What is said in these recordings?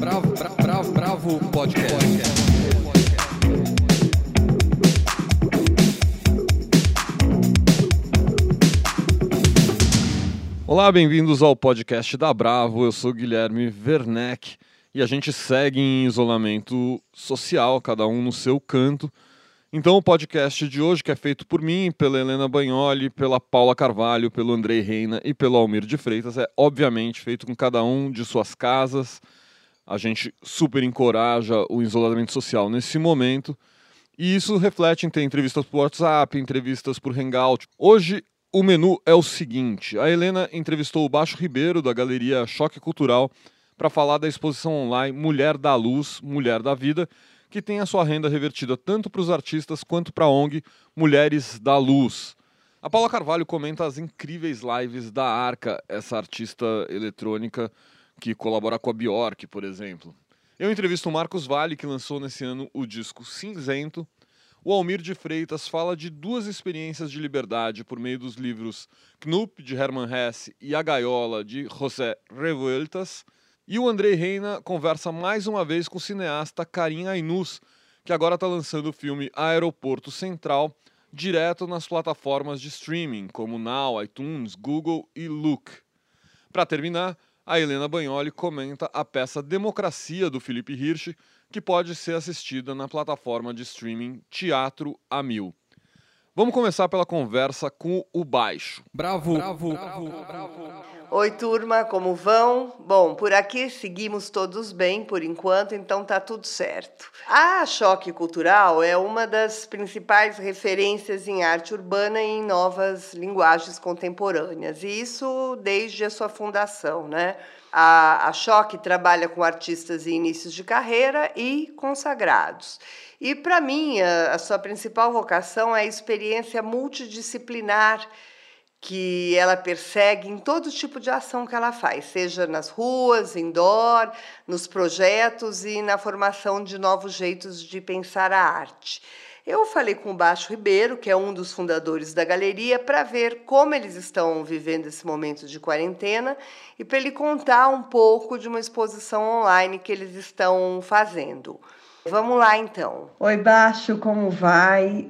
Bravo, bravo, bravo, bravo podcast. Olá, bem-vindos ao podcast da Bravo. Eu sou Guilherme Werneck e a gente segue em isolamento social, cada um no seu canto. Então, o podcast de hoje, que é feito por mim, pela Helena Bagnoli, pela Paula Carvalho, pelo Andrei Reina e pelo Almir de Freitas, é obviamente feito com cada um de suas casas. A gente super encoraja o isolamento social nesse momento. E isso reflete em ter entrevistas por WhatsApp, entrevistas por Hangout. Hoje o menu é o seguinte: a Helena entrevistou o Baixo Ribeiro, da Galeria Choque Cultural, para falar da exposição online Mulher da Luz, Mulher da Vida, que tem a sua renda revertida tanto para os artistas quanto para a ONG Mulheres da Luz. A Paula Carvalho comenta as incríveis lives da Arca, essa artista eletrônica que colabora com a Bjork, por exemplo. Eu entrevisto o Marcos Vale, que lançou nesse ano o disco Cinzento. O Almir de Freitas fala de duas experiências de liberdade por meio dos livros Knup, de Hermann Hesse, e A Gaiola, de José Revueltas. E o Andrei Reina conversa mais uma vez com o cineasta Karim Ainus, que agora está lançando o filme Aeroporto Central direto nas plataformas de streaming, como Now, iTunes, Google e Look. Para terminar, a Helena Bagnoli comenta a peça Democracia do Felipe Hirsch, que pode ser assistida na plataforma de streaming Teatro a Mil. Vamos começar pela conversa com o Baixo. Bravo, bravo, bravo, bravo. bravo. Oi, turma, como vão? Bom, por aqui seguimos todos bem por enquanto, então tá tudo certo. A Choque Cultural é uma das principais referências em arte urbana e em novas linguagens contemporâneas, e isso desde a sua fundação, né? A, a Choque trabalha com artistas em inícios de carreira e consagrados. E, para mim, a, a sua principal vocação é a experiência multidisciplinar que ela persegue em todo tipo de ação que ela faz, seja nas ruas, indoor, nos projetos e na formação de novos jeitos de pensar a arte. Eu falei com o Baixo Ribeiro, que é um dos fundadores da galeria, para ver como eles estão vivendo esse momento de quarentena e para ele contar um pouco de uma exposição online que eles estão fazendo. Vamos lá então. Oi, Baixo, como vai?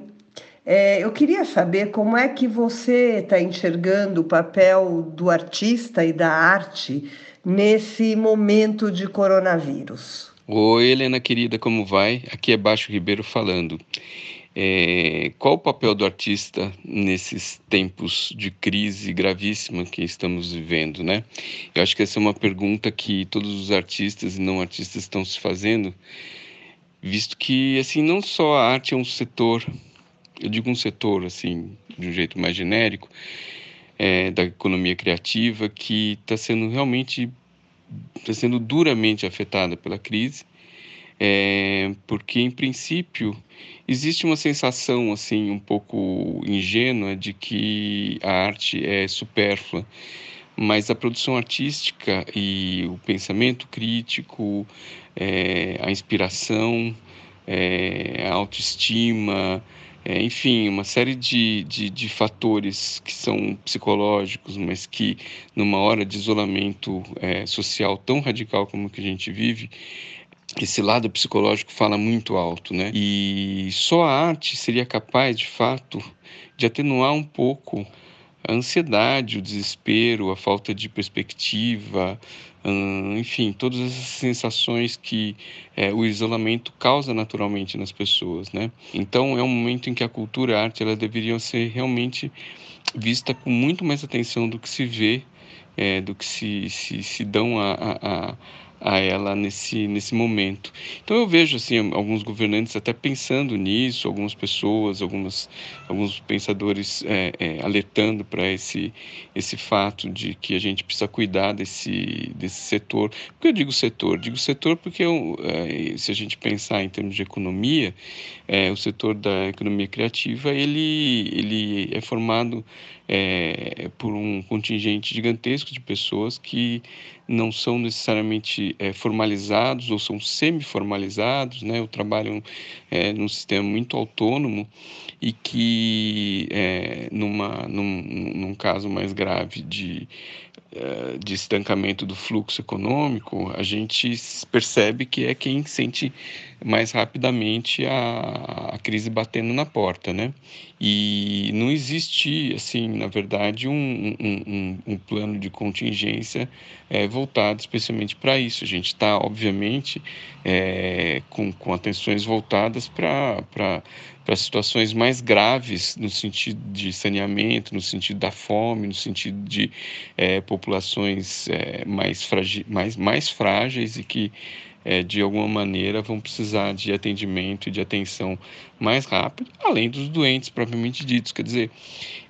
É, eu queria saber como é que você está enxergando o papel do artista e da arte nesse momento de coronavírus. Oi, Helena querida, como vai? Aqui é Baixo Ribeiro falando. É, qual o papel do artista nesses tempos de crise gravíssima que estamos vivendo, né? Eu acho que essa é uma pergunta que todos os artistas e não artistas estão se fazendo, visto que assim não só a arte é um setor eu digo um setor assim de um jeito mais genérico é, da economia criativa que está sendo realmente está sendo duramente afetada pela crise é, porque em princípio existe uma sensação assim um pouco ingênua de que a arte é supérflua mas a produção artística e o pensamento crítico é, a inspiração é, a autoestima é, enfim, uma série de, de, de, fatores que são psicológicos, mas que numa hora de isolamento é, social tão radical como que a gente vive, esse lado psicológico fala muito alto, né? E só a arte seria capaz, de fato, de atenuar um pouco a ansiedade, o desespero, a falta de perspectiva, hum, enfim, todas essas sensações que é, o isolamento causa naturalmente nas pessoas, né? Então é um momento em que a cultura a arte ela deveriam ser realmente vista com muito mais atenção do que se vê, é, do que se, se, se dão a, a, a ela nesse, nesse momento. Então eu vejo assim alguns governantes até pensando nisso, algumas pessoas, algumas, alguns pensadores é, é, alertando para esse, esse fato de que a gente precisa cuidar desse, desse setor. Por que eu digo setor? Digo setor porque eu, é, se a gente pensar em termos de economia, é, o setor da economia criativa ele, ele é formado é, por um contingente gigantesco de pessoas que não são necessariamente é, formalizados ou são semi-formalizados, né, ou trabalham é, num sistema muito autônomo e que, é, numa, num, num caso mais grave de eh, de estancamento do fluxo econômico, a gente percebe que é quem sente mais rapidamente a, a crise batendo na porta, né? E não existe, assim, na verdade, um, um, um plano de contingência é, voltado especialmente para isso. A gente está, obviamente, é, com, com atenções voltadas para para situações mais graves no sentido de saneamento, no sentido da fome, no sentido de é, populações é, mais, mais, mais frágeis e que é, de alguma maneira vão precisar de atendimento e de atenção mais rápido, além dos doentes propriamente ditos. Quer dizer,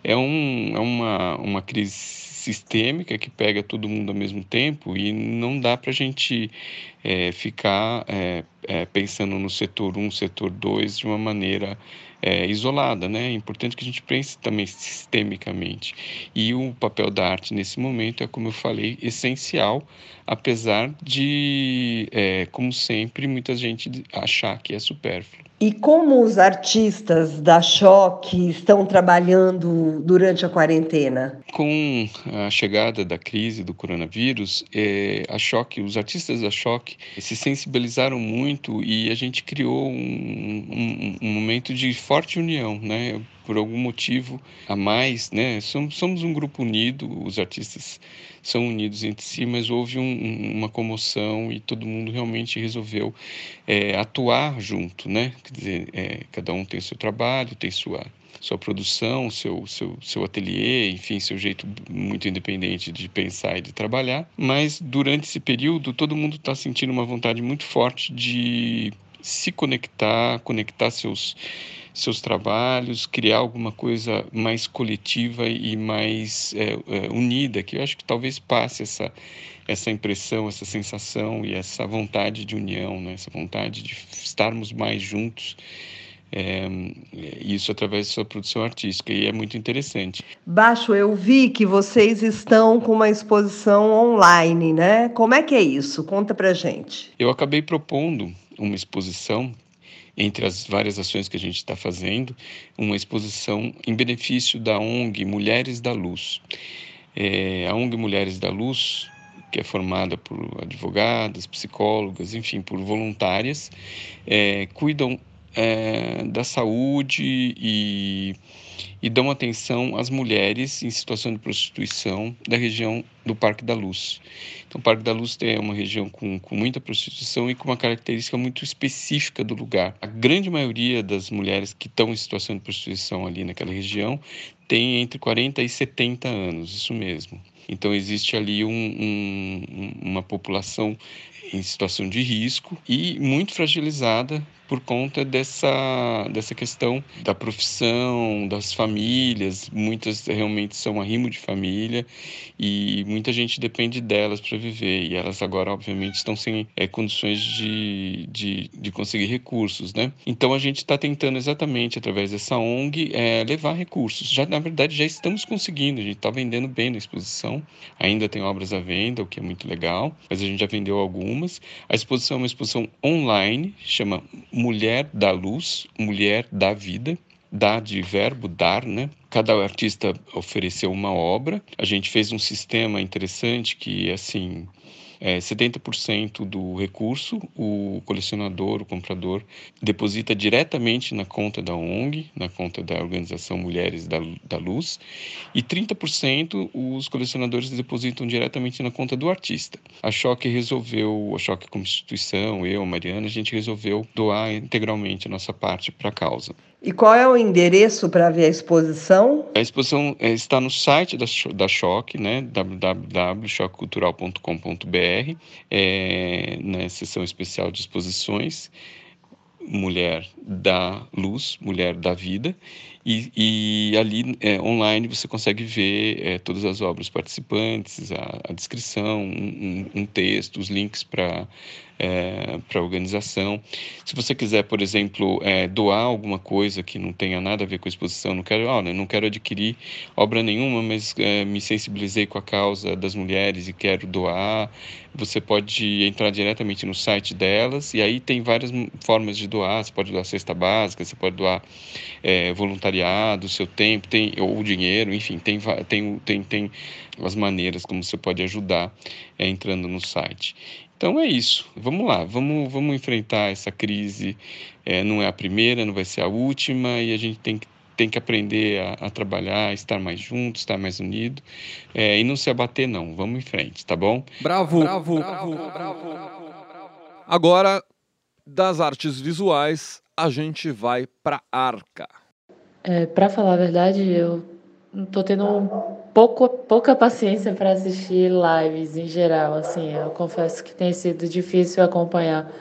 é, um, é uma, uma crise sistêmica que pega todo mundo ao mesmo tempo e não dá para a gente é, ficar é, é, pensando no setor 1, setor 2 de uma maneira é, isolada, né? É importante que a gente pense também sistemicamente. E o papel da arte nesse momento é, como eu falei, essencial, apesar de, é, como sempre, muita gente achar que é supérfluo. E como os artistas da Choque estão trabalhando durante a quarentena? Com a chegada da crise do coronavírus, é, a Choque, os artistas da Choque se sensibilizaram muito e a gente criou um, um, um momento de forte união, né? por algum motivo a mais, né? Somos, somos um grupo unido, os artistas são unidos entre si, mas houve um, uma comoção e todo mundo realmente resolveu é, atuar junto, né? Quer dizer, é, cada um tem seu trabalho, tem sua sua produção, seu, seu, seu ateliê, enfim, seu jeito muito independente de pensar e de trabalhar. Mas durante esse período, todo mundo está sentindo uma vontade muito forte de se conectar, conectar seus seus trabalhos, criar alguma coisa mais coletiva e mais é, é, unida, que eu acho que talvez passe essa, essa impressão, essa sensação e essa vontade de união, né? essa vontade de estarmos mais juntos. É, isso através da sua produção artística e é muito interessante. Baixo, eu vi que vocês estão com uma exposição online, né? Como é que é isso? Conta pra gente. Eu acabei propondo uma exposição entre as várias ações que a gente está fazendo, uma exposição em benefício da ONG Mulheres da Luz. É, a ONG Mulheres da Luz, que é formada por advogadas, psicólogas, enfim, por voluntárias, é, cuidam é, da saúde e, e dão atenção às mulheres em situação de prostituição da região do Parque da Luz. Então, o Parque da Luz é uma região com, com muita prostituição e com uma característica muito específica do lugar. A grande maioria das mulheres que estão em situação de prostituição ali naquela região tem entre 40 e 70 anos, isso mesmo. Então, existe ali um, um, uma população em situação de risco e muito fragilizada por conta dessa, dessa questão da profissão, das famílias. Muitas realmente são arrimo de família e muita gente depende delas para viver. E elas agora, obviamente, estão sem é, condições de, de, de, conseguir recursos, né? Então a gente está tentando exatamente, através dessa ONG, é, levar recursos. Já, na verdade, já estamos conseguindo. A gente está vendendo bem na exposição. Ainda tem obras à venda, o que é muito legal, mas a gente já vendeu algumas. A exposição é uma exposição online, chama mulher da luz, mulher da vida, dá de verbo dar, né? Cada artista ofereceu uma obra. A gente fez um sistema interessante que, assim, é, 70% do recurso o colecionador, o comprador, deposita diretamente na conta da ONG, na conta da Organização Mulheres da, da Luz, e 30% os colecionadores depositam diretamente na conta do artista. A Choque resolveu, a Choque como instituição, eu, a Mariana, a gente resolveu doar integralmente a nossa parte para a causa. E qual é o endereço para ver a exposição? A exposição é, está no site da, da Choque, né, www.choquecultural.com.br, é, na seção especial de exposições, Mulher da Luz, Mulher da Vida, E, e ali é, online você consegue ver é, todas as obras participantes, a, a descrição, um, um, texto, os links para é, para a organização. Se você quiser, por exemplo, é, doar alguma coisa que não tenha nada a ver com a exposição, não quero, olha, não quero adquirir obra nenhuma, mas é, me sensibilizei com a causa das mulheres e quero doar, você pode entrar diretamente no site delas e aí tem várias formas de doar. Você pode doar cesta básica, você pode doar é, voluntariado, seu tempo, tem ou dinheiro, enfim, tem tem tem, tem as maneiras como você pode ajudar é, entrando no site. Então é isso. Vamos lá, vamos, vamos enfrentar essa crise. É, não é a primeira, não vai ser a última, e a gente tem que, tem que aprender a, a trabalhar, estar mais junto, estar mais unido é, e não se abater, não. Vamos em frente, tá bom? Bravo, bravo, bravo, bravo. Agora, das artes visuais, a gente vai para Arca. É, para falar a verdade, eu não tô tendo pouco, pouca paciência para assistir lives em geral, assim, eu confesso que tem sido difícil acompanhar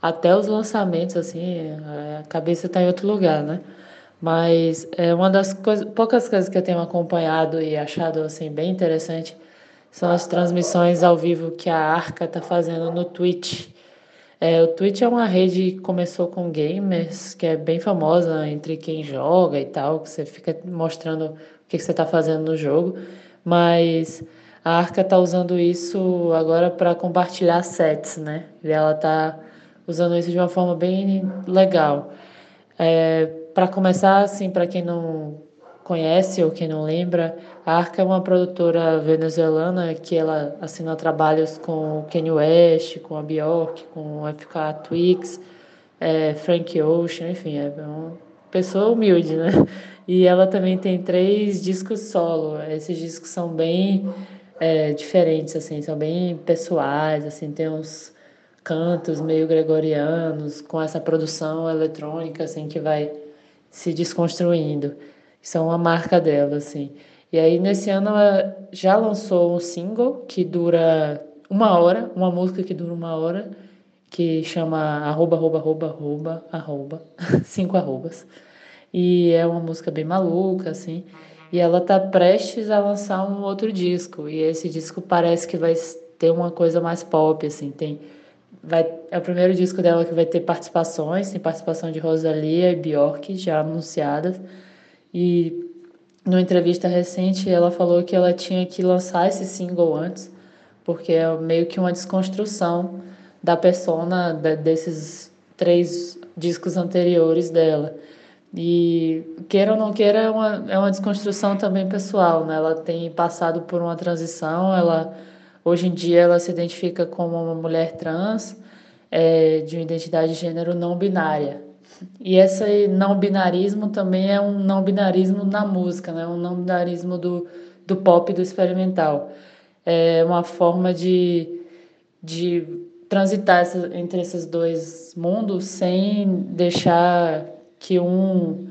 até os lançamentos, assim, a cabeça está em outro lugar, né? Mas é uma das poucas coisas que eu tenho acompanhado e achado assim bem interessante são as transmissões ao vivo que a Arca está fazendo no Twitch. É, o Twitch é uma rede que começou com gamers, que é bem famosa entre quem joga e tal, que você fica mostrando o que, que você está fazendo no jogo, mas a Arca está usando isso agora para compartilhar sets, né? E ela está usando isso de uma forma bem legal. É, para começar, assim, para quem não conhece ou quem não lembra, a Arca é uma produtora venezuelana que ela assina trabalhos com o Kanye West, com a Bjork, com o FK Twix, é, Frank Ocean, enfim, é uma pessoa humilde, né? E ela também tem três discos solo. Esses discos são bem é, diferentes, assim, são bem pessoais, assim, tem uns cantos meio gregorianos com essa produção eletrônica, assim, que vai se desconstruindo. Isso é uma marca dela, assim. E aí, nesse ano, ela já lançou um single que dura uma hora, uma música que dura uma hora, que chama arroba, arroba, arroba, arroba, arroba, cinco arrobas. E é uma música bem maluca, assim. E ela tá prestes a lançar um outro disco. E esse disco parece que vai ter uma coisa mais pop, assim. Tem, vai, é o primeiro disco dela que vai ter participações. Tem participação de Rosalia e Bjork já anunciadas. E numa entrevista recente ela falou que ela tinha que lançar esse single antes, porque é meio que uma desconstrução da persona desses três discos anteriores dela. E queira ou não queira, é uma, é uma desconstrução também pessoal, né? Ela tem passado por uma transição, ela hoje em dia ela se identifica como uma mulher trans é, de uma identidade de gênero não binária. E esse não binarismo também é um não binarismo na música, né? Um não binarismo do, do pop do experimental. É uma forma de, de transitar essa, entre esses dois mundos sem deixar que um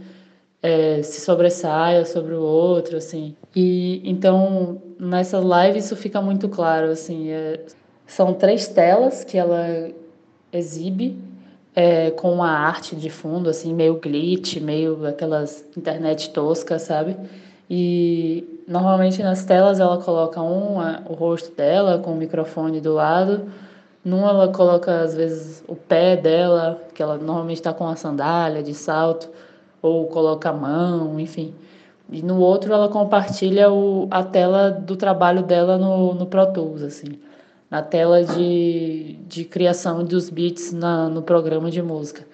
é, se sobressaia sobre o outro, assim. E então nessa live isso fica muito claro, assim. É, são três telas que ela exibe é, com uma arte de fundo, assim, meio glitch, meio aquelas internet toscas, sabe? E normalmente nas telas ela coloca um, o rosto dela com o microfone do lado, numa ela coloca, às vezes, o pé dela, que ela normalmente está com a sandália de salto, ou coloca a mão, enfim. E no outro ela compartilha o, a tela do trabalho dela no, no Pro Tools, assim. Na tela de, de criação dos beats na, no programa de música.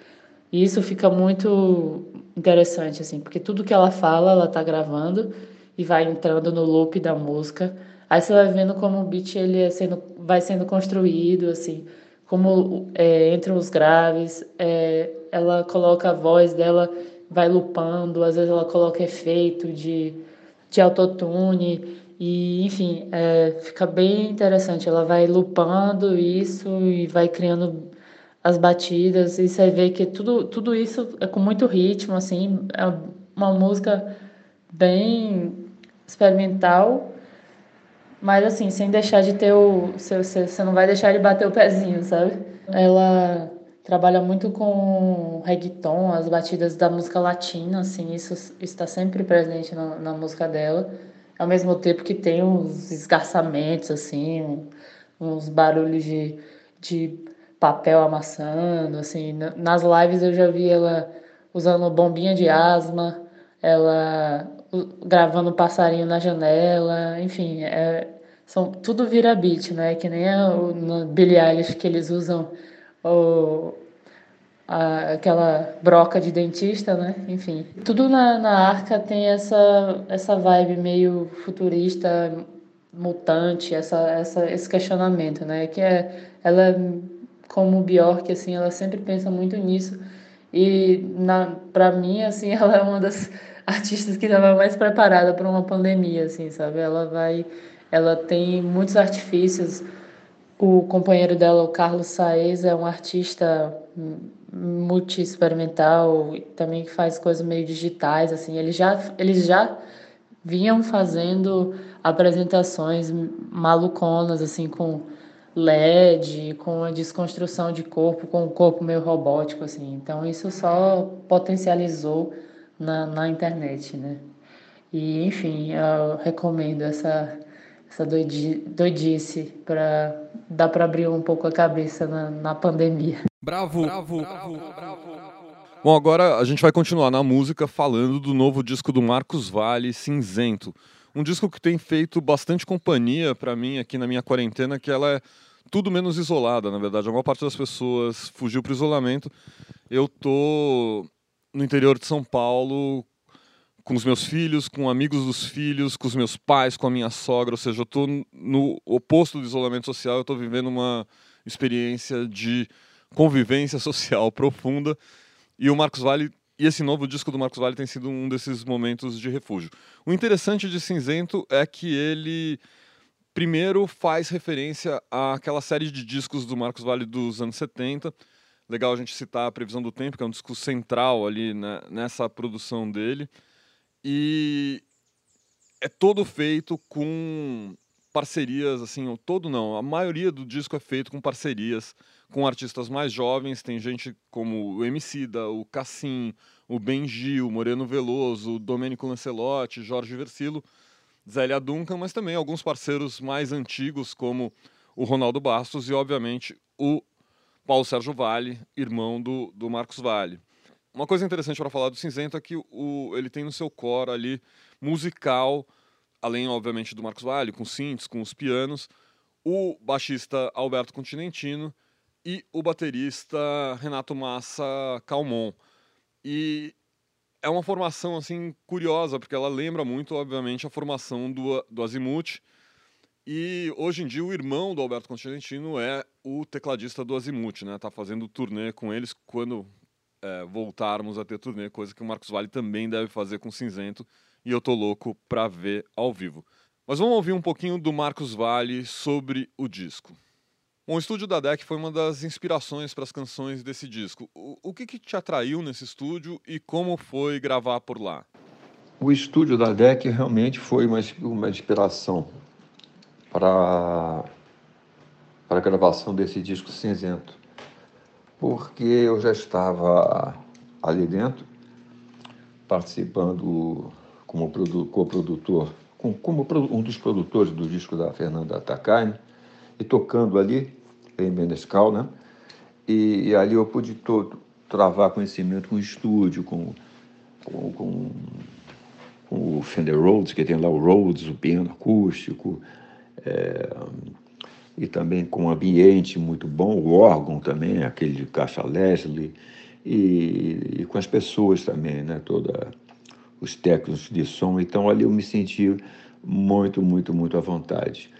E isso fica muito interessante, assim, porque tudo que ela fala, ela está gravando e vai entrando no loop da música Aí você vai vendo como o beat ele é sendo, vai sendo construído, assim, como é, entre os graves, é, ela coloca a voz dela, vai lupando, às vezes ela coloca efeito de, de autotune, e enfim, é, fica bem interessante. Ela vai lupando isso e vai criando as batidas, e você vê que tudo, tudo isso é com muito ritmo, assim, é uma música bem experimental mas assim, sem deixar de ter o. Você, você não vai deixar de bater o pezinho, sabe? Ela trabalha muito com reggaeton, as batidas da música latina, assim, isso está sempre presente na, na música dela, ao mesmo tempo que tem uns esgarçamentos, assim, uns barulhos de, de papel amassando, assim, nas lives eu já vi ela usando bombinha de asma, ela gravando passarinho na janela, enfim, é, são tudo vira beat, né? Que nem a, o, no Billie Eilish que eles usam o, a, aquela broca de dentista, né? Enfim, tudo na, na arca tem essa, essa vibe meio futurista, mutante, essa, essa, esse questionamento, né? Que é, ela, como Bjork, assim, ela sempre pensa muito nisso. E para mim, assim, ela é uma das artistas que estava mais preparada para uma pandemia, assim, sabe? Ela vai, ela tem muitos artifícios. O companheiro dela, o Carlos Saez, é um artista multi-experimental, também que faz coisas meio digitais, assim. Eles já, eles já vinham fazendo apresentações maluconas, assim, com LED, com a desconstrução de corpo, com o corpo meio robótico, assim. Então, isso só potencializou na, na internet, né? E, enfim, eu recomendo essa, essa doidi, doidice para dar para abrir um pouco a cabeça na, na pandemia. Bravo, bravo, bravo, bravo. Bom, agora a gente vai continuar na música falando do novo disco do Marcos Vale, Cinzento. Um disco que tem feito bastante companhia para mim aqui na minha quarentena, que ela é tudo menos isolada, na verdade. A maior parte das pessoas fugiu para o isolamento. Eu tô no interior de São Paulo com os meus filhos, com amigos dos filhos, com os meus pais, com a minha sogra, ou seja, eu estou no oposto do isolamento social, eu estou vivendo uma experiência de convivência social profunda e o Marcos Vale e esse novo disco do Marcos Vale tem sido um desses momentos de refúgio. O interessante de Cinzento é que ele primeiro faz referência àquela série de discos do Marcos Vale dos anos 70, legal a gente citar a Previsão do Tempo, que é um disco central ali né, nessa produção dele. E é todo feito com parcerias, assim, todo não, a maioria do disco é feito com parcerias com artistas mais jovens, tem gente como o Emicida, o Cassim, o Benji, o Moreno Veloso, o Domênico Lancelotti, Jorge Versilo, Zélia Duncan, mas também alguns parceiros mais antigos como o Ronaldo Bastos e, obviamente, o Paulo Sérgio Vale, irmão do, do Marcos Vale. Uma coisa interessante para falar do Cinzento é que o, ele tem no seu core ali musical, além, obviamente, do Marcos Vale, com synths, com os pianos, o baixista Alberto Continentino e o baterista Renato Massa Calmon. E é uma formação assim curiosa, porque ela lembra muito, obviamente, a formação do, do Azimuth, e hoje em dia o irmão do Alberto Constantino é o tecladista do Azimuth, né? Tá fazendo turnê com eles quando é, voltarmos a ter turnê, coisa que o Marcos Vale também deve fazer com Cinzento, e eu tô louco pra ver ao vivo. Mas vamos ouvir um pouquinho do Marcos Vale sobre o disco. Bom, o estúdio da DEC foi uma das inspirações para as canções desse disco. O, o que, que te atraiu nesse estúdio e como foi gravar por lá? O estúdio da DEC realmente foi uma, uma inspiração para para a gravação desse disco cinzento, porque eu já estava ali dentro, participando como coprodutor, como um dos produtores do disco da Fernanda Takane, e tocando ali em Benescal, né? E, e ali eu pude todo, travar conhecimento com o estúdio, com, com, com, com o Fender Rhodes, que tem lá o Rhodes, o piano acústico, é, e também com um ambiente muito bom, o órgão também, aquele de caixa Leslie, e, e com as pessoas também, né, toda, os técnicos de som. Então ali eu me senti muito, muito, muito à vontade.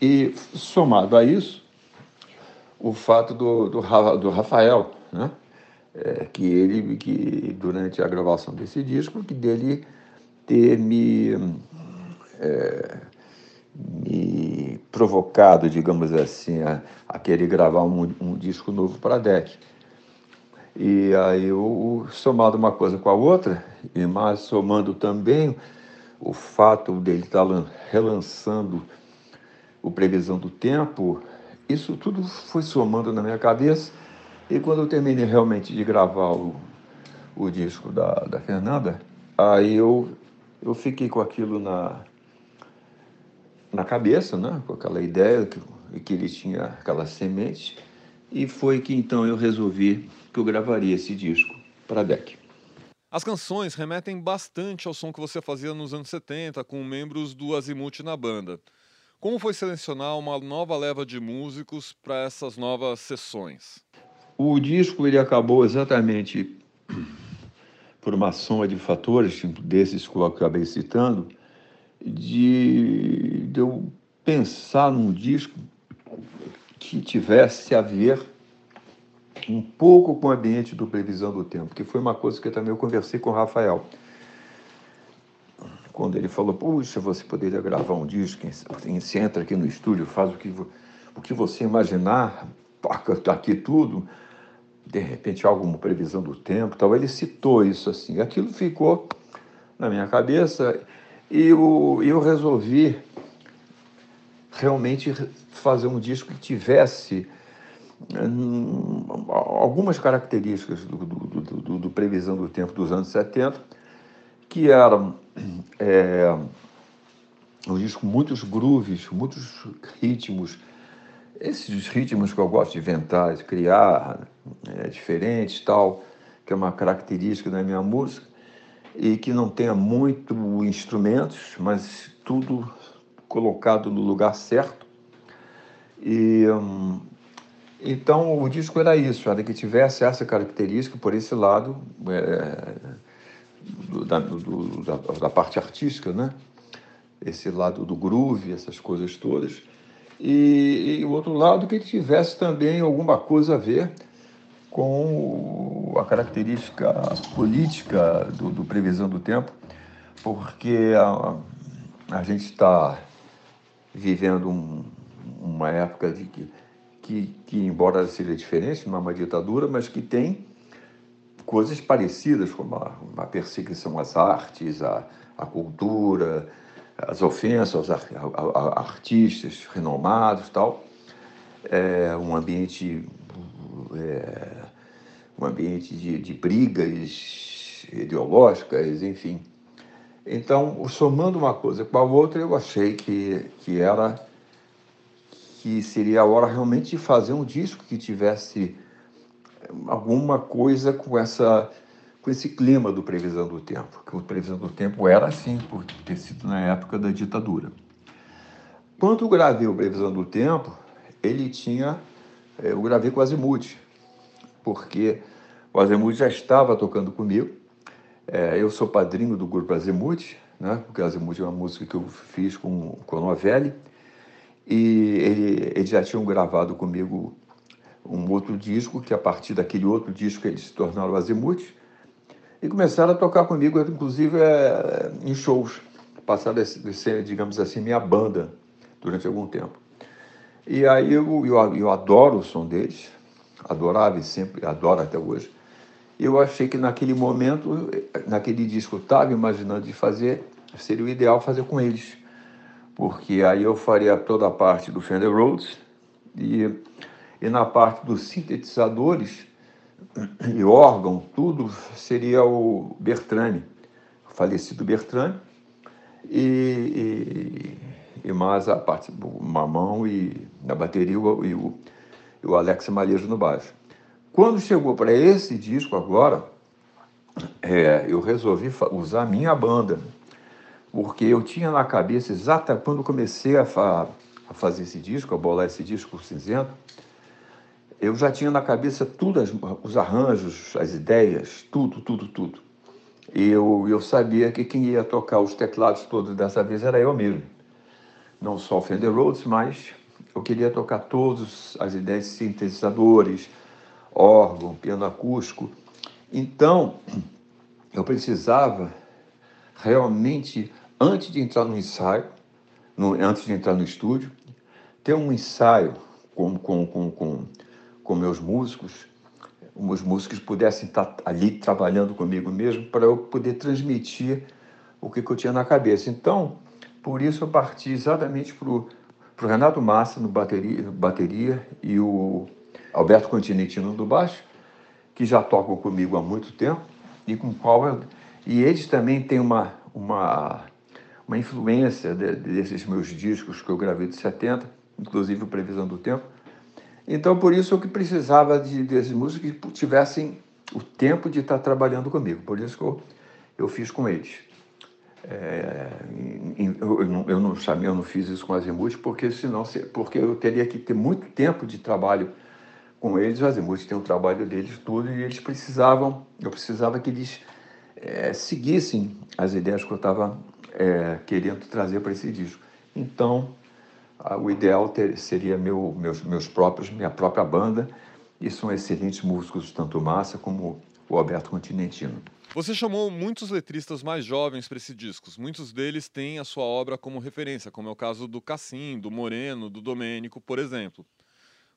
E somado a isso, o fato do, do, do Rafael, né? É, que ele, que durante a gravação desse disco, que dele ter me é, me provocado, digamos assim, a, a querer gravar um, um disco novo para a DEC. E aí eu, somado uma coisa com a outra, e mais somando também o fato dele estar tá relançando o Previsão do Tempo, isso tudo foi somando na minha cabeça E quando eu terminei realmente de gravar o, o disco da, da Fernanda, aí eu, eu fiquei com aquilo na, na cabeça, né? com aquela ideia que, que ele tinha aquela semente, e foi que então eu resolvi que eu gravaria esse disco para DEC. As canções remetem bastante ao som que você fazia nos anos 70 com membros do Azimuth na banda. Como foi selecionar uma nova leva de músicos para essas novas sessões? O disco ele acabou exatamente por uma soma de fatores, tipo desses que eu acabei citando, de, de eu pensar num disco que tivesse a ver um pouco com o ambiente do Previsão do Tempo, que foi uma coisa que também eu conversei com o Rafael. Quando ele falou, puxa, você poderia gravar um disco, você entra aqui no estúdio, faz o que, o que você imaginar, toca aqui tudo, de repente alguma previsão do tempo, tal. Ele citou isso assim, aquilo ficou na minha cabeça e eu, eu resolvi realmente fazer um disco que tivesse hum, algumas características do, do, do, do, Previsão do Tempo dos anos 70, que eram é, um disco muitos grooves, muitos ritmos, esses ritmos que eu gosto de inventar, de criar, é, diferentes tal, que é uma característica da minha música, e que não tenha muito instrumentos, mas tudo colocado no lugar certo. E hum, então o disco era isso, era que tivesse essa característica por esse lado é, da, do, da, da, parte artística, né? Esse lado do groove, essas coisas todas. E, e o outro lado que tivesse também alguma coisa a ver com a característica política do, do Previsão do Tempo, porque a, a gente está vivendo um, uma época de que, que, que, embora seja diferente, não é uma ditadura, mas que tem coisas parecidas, como a, a perseguição às artes, à, à cultura, as ofensas aos artistas renomados tal. É um ambiente é, um ambiente de, de brigas ideológicas, enfim. Então, somando uma coisa com a outra, eu achei que, que era que seria a hora realmente de fazer um disco que tivesse alguma coisa com essa com esse clima do Previsão do Tempo, que o Previsão do Tempo era assim, por ter sido na época da ditadura. Quando eu gravei o Previsão do Tempo, ele tinha, eu gravei com o Azimuth, porque o Azimuth já estava tocando comigo. É, eu sou padrinho do grupo Azimuth, né? porque Azimuth é uma música que eu fiz com, com a Novelli, e ele, eles já tinham gravado comigo um outro disco, que a partir daquele outro disco eles se tornaram Azimuth, e começaram a tocar comigo, inclusive é, em shows, passaram a ser, digamos assim, minha banda durante algum tempo. E aí eu, eu, eu adoro o som deles, adorava e sempre adoro até hoje. Eu achei que naquele momento, naquele disco, estava imaginando de fazer, seria o ideal fazer com eles, porque aí eu faria toda a parte do Fender Rhodes e, e na parte dos sintetizadores e órgão, tudo seria o Bertrame, o falecido Bertrame, e, e, e mais a parte do mamão e na bateria e o, o Alex Malejo no baixo. Quando chegou para esse disco agora, é, eu resolvi usar a minha banda, porque eu tinha na cabeça, exata quando comecei a, fa a fazer esse disco, a bolar esse disco cinzento, eu já tinha na cabeça tudo, as, os arranjos, as ideias, tudo, tudo, tudo. E eu, eu sabia que quem ia tocar os teclados todos dessa vez era eu mesmo. Não só o Fender Rhodes, mas eu queria tocar todas as ideias de sintetizadores, órgão, piano acústico. Então, eu precisava realmente, antes de entrar no ensaio, no, antes de entrar no estúdio, ter um ensaio com, com, com, com, com meus músicos, os músicos pudessem estar ali trabalhando comigo mesmo, para eu poder transmitir o que, que eu tinha na cabeça. Então, por isso eu parti exatamente para o para o Renato Massa no bateria, bateria e o Alberto Continentino do baixo, que já tocam comigo há muito tempo e com qual eu, e eles também têm uma, uma, uma influência de, desses meus discos que eu gravei de 70, inclusive o Previsão do Tempo. Então, por isso eu que precisava de, desses músicos que tivessem o tempo de estar trabalhando comigo. Por isso que eu, eu fiz com eles. É, eu, não, eu não eu não fiz isso com Azimuth, porque senão, porque eu teria que ter muito tempo de trabalho com eles. O Azimuth tem o trabalho deles tudo e eles precisavam, eu precisava que eles é, seguissem as ideias que eu estava é, querendo trazer para esse disco. Então, a, o ideal ter, seria meu, meus, meus próprios, minha própria banda, e são excelentes músicos, tanto Massa como o Alberto Continentino. Você chamou muitos letristas mais jovens para esse disco. Muitos deles têm a sua obra como referência, como é o caso do Cassim, do Moreno, do Domênico, por exemplo.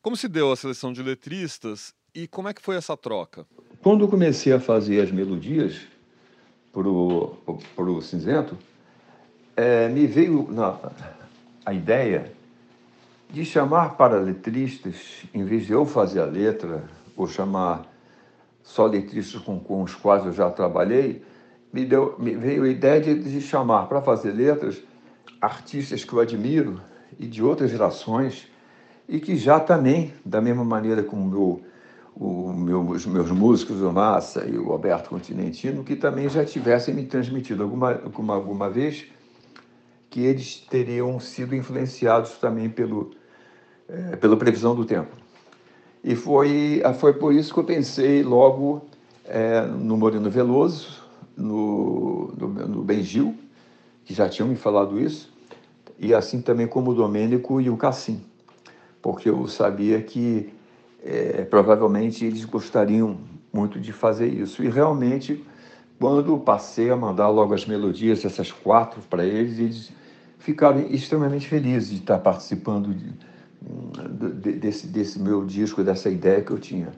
Como se deu a seleção de letristas e como é que foi essa troca? Quando eu comecei a fazer as melodias para o Cinzento, é, me veio na, a ideia de chamar para letristas, em vez de eu fazer a letra, ou chamar só letristas com, com os quais eu já trabalhei, me, deu, me veio a ideia de, de chamar para fazer letras artistas que eu admiro e de outras gerações e que já também, da mesma maneira como meu, o meu, os meus músicos, o Massa e o Alberto Continentino, que também já tivessem me transmitido alguma, alguma, alguma vez que eles teriam sido influenciados também pelo, é, pela previsão do tempo. E foi, ah, foi por isso que eu pensei logo é, no Moreno Veloso, no, no, no Benjil, que já tinham me falado isso, e assim também como o Domênico e o Cassim, porque eu sabia que é, provavelmente eles gostariam muito de fazer isso. E realmente, quando passei a mandar logo as melodias, essas quatro para eles, eles ficaram extremamente felizes de estar participando de, desse, desse meu disco, dessa ideia que eu tinha.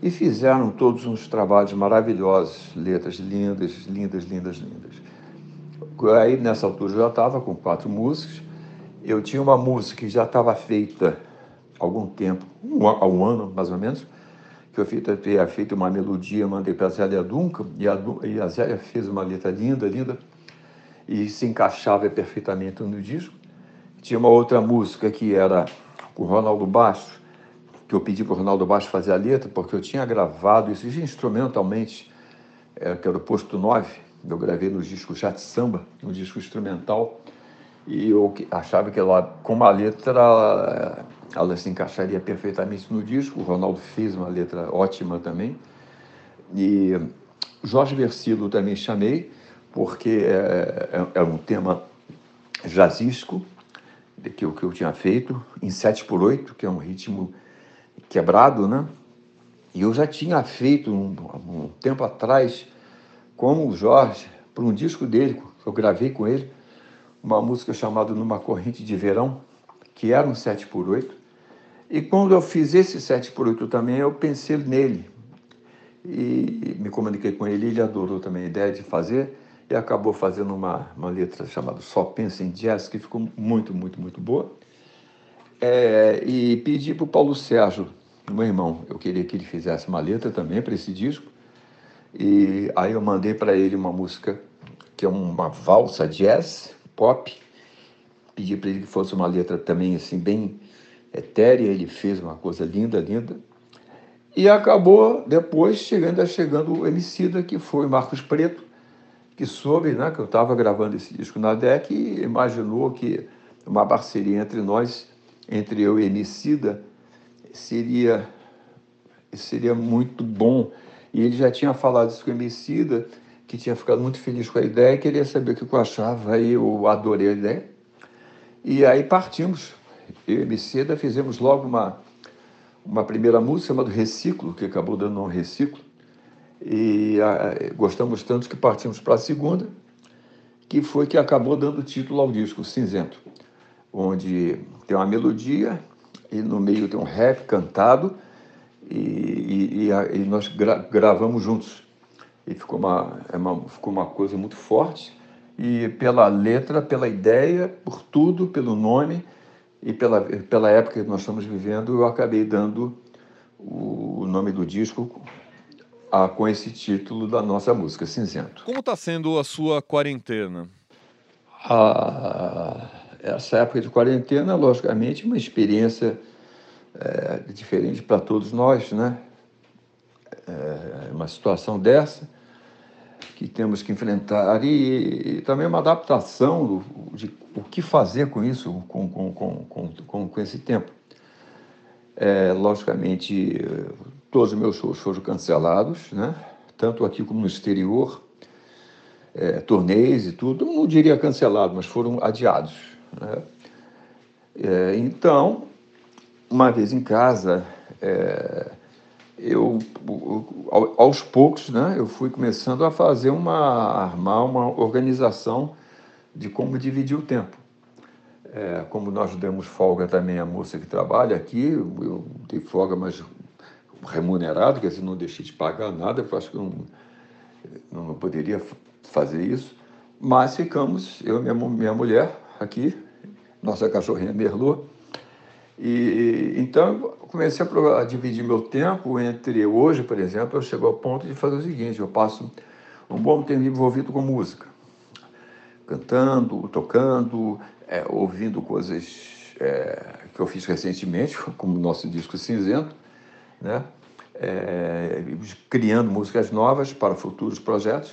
E fizeram todos uns trabalhos maravilhosos, letras lindas, lindas, lindas, lindas. Aí, nessa altura, eu já estava com quatro músicos. Eu tinha uma música que já estava feita há algum tempo, um, há um ano mais ou menos, que eu tinha feito uma melodia, mandei para a Zélia Duncan, e a, e a Zélia fez uma letra linda, linda, e se encaixava perfeitamente no disco. Tinha uma outra música que era o Ronaldo Bastos, que eu pedi para o Ronaldo Bastos fazer a letra, porque eu tinha gravado isso instrumentalmente, é, que era o Posto 9, eu gravei no disco Chat Samba, um disco instrumental, e eu achava que ela, com uma letra, ela, ela se encaixaria perfeitamente no disco. O Ronaldo fez uma letra ótima também. E Jorge Versilo também chamei, porque é, é, é um tema jazzístico, que eu, que eu tinha feito, em 7 por 8 que é um ritmo quebrado, né? E eu já tinha feito um, um tempo atrás, com o Jorge, para um disco dele, que eu gravei com ele, uma música chamada Numa Corrente de Verão, que era um 7 por 8 E quando eu fiz esse 7 por 8 também, eu pensei nele. E me comuniquei com ele, ele adorou também a ideia de fazer e acabou fazendo uma, uma letra chamada Só Pensa em Jazz, que ficou muito, muito, muito boa. É, e pedi para o Paulo Sérgio, meu irmão, eu queria que ele fizesse uma letra também para esse disco. E aí eu mandei para ele uma música que é uma valsa jazz, pop. Pedi para ele que fosse uma letra também assim bem etérea, ele fez uma coisa linda, linda. E acabou depois chegando, chegando o Emicida, que foi Marcos Preto, que soube né, que eu estava gravando esse disco na DEC e imaginou que uma parceria entre nós, entre eu e Emicida, seria, seria muito bom. E ele já tinha falado isso com o Emicida, que tinha ficado muito feliz com a ideia e queria saber o que eu achava, aí eu adorei a ideia. E aí partimos. Eu e Emicida fizemos logo uma, uma primeira música chamada Reciclo, que acabou dando um Reciclo, e a, ah, gostamos tanto que partimos para a segunda, que foi que acabou dando título ao disco, Cinzento, onde tem uma melodia e no meio tem um rap cantado e, e, e, e nós gra gravamos juntos. E ficou uma, é uma, ficou uma coisa muito forte. E pela letra, pela ideia, por tudo, pelo nome e pela, pela época que nós estamos vivendo, eu acabei dando o nome do disco ah, com esse título da nossa música, Cinzento. Como está sendo a sua quarentena? Ah, essa época de quarentena, logicamente, uma experiência é, diferente para todos nós, né? É uma situação dessa que temos que enfrentar e, e também uma adaptação do, de o que fazer com isso, com, com, com, com, com esse tempo. É, logicamente, todos os meus shows foram cancelados, né? tanto aqui como no exterior, é, turnês e tudo, não diria cancelado, mas foram adiados. Né? É, então, uma vez em casa, é, eu, aos poucos, né, eu fui começando a fazer uma, armar uma organização de como dividir o tempo. É, como nós demos folga também à moça que trabalha aqui, eu dei folga, mas remunerado, quer dizer, não deixei de pagar nada, eu acho que não, não poderia fazer isso. Mas ficamos, eu e minha, minha mulher aqui, nossa cachorrinha Merlot, e então comecei a, a, dividir meu tempo entre hoje, por exemplo, eu chego ao ponto de fazer o seguinte: eu passo um bom tempo envolvido com música, cantando, tocando, é, ouvindo coisas é, que eu fiz recentemente, como o nosso disco Cinzento, né? É, criando músicas novas para futuros projetos.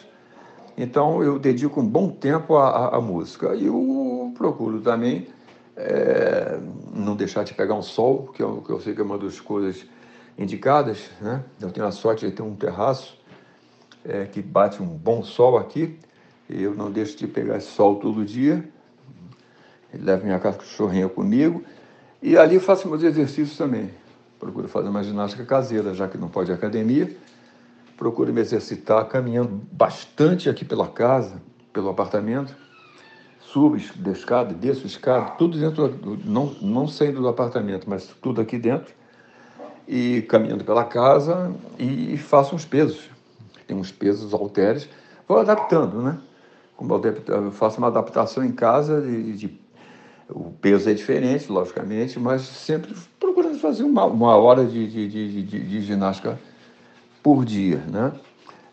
Então eu dedico um bom tempo à, à música e eu procuro também é, não deixar de pegar um sol, que eu, que eu sei que é uma das coisas indicadas. Né? Eu tenho a sorte de ter um terraço é, que bate um bom sol aqui, e eu não deixo de pegar esse sol todo dia. Levo minha cachorrinha comigo, e ali faço meus exercícios também. Procuro fazer uma ginástica caseira, já que não pode academia. Procuro me exercitar caminhando bastante aqui pela casa, pelo apartamento subo da escada, desço escada, tudo dentro, do, não, não saindo do apartamento, mas tudo aqui dentro, e caminhando pela casa e faço uns pesos. Tem uns pesos halteres, vou adaptando, né? Como eu faço uma adaptação em casa, de, de, o peso é diferente, logicamente, mas sempre procurando fazer uma, uma hora de, de, de, de ginástica por dia, né?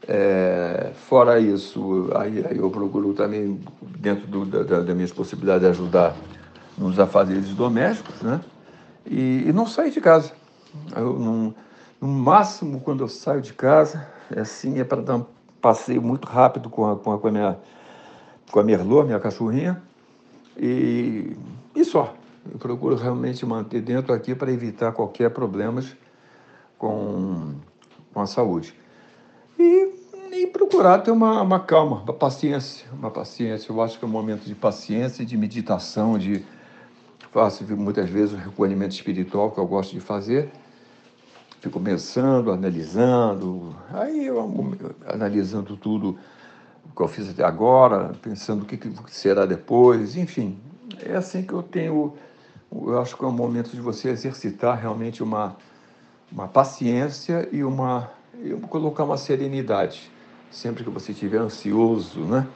É, fora isso, aí, aí, eu procuro também, dentro do, da, das minhas possibilidades, ajudar nos afazeres domésticos, né? E, e não sair de casa. Eu, no máximo, quando eu saio de casa, é assim, é para dar um passeio muito rápido com a, com a, com a minha, com a Merlot, minha cachorrinha, e, e só. Eu procuro realmente manter dentro aqui para evitar qualquer problemas com, com a saúde. E, e procurar ter uma, uma calma, uma paciência, uma paciência. Eu acho que é um momento de paciência, de meditação, de faço muitas vezes o recolhimento espiritual que eu gosto de fazer. Fico pensando, analisando, aí eu analisando tudo o que eu fiz até agora, pensando o que, que será depois, enfim. É assim que eu tenho, eu acho que é um momento de você exercitar realmente uma, uma paciência e uma eu colocar uma serenidade sempre que você estiver ansioso, né?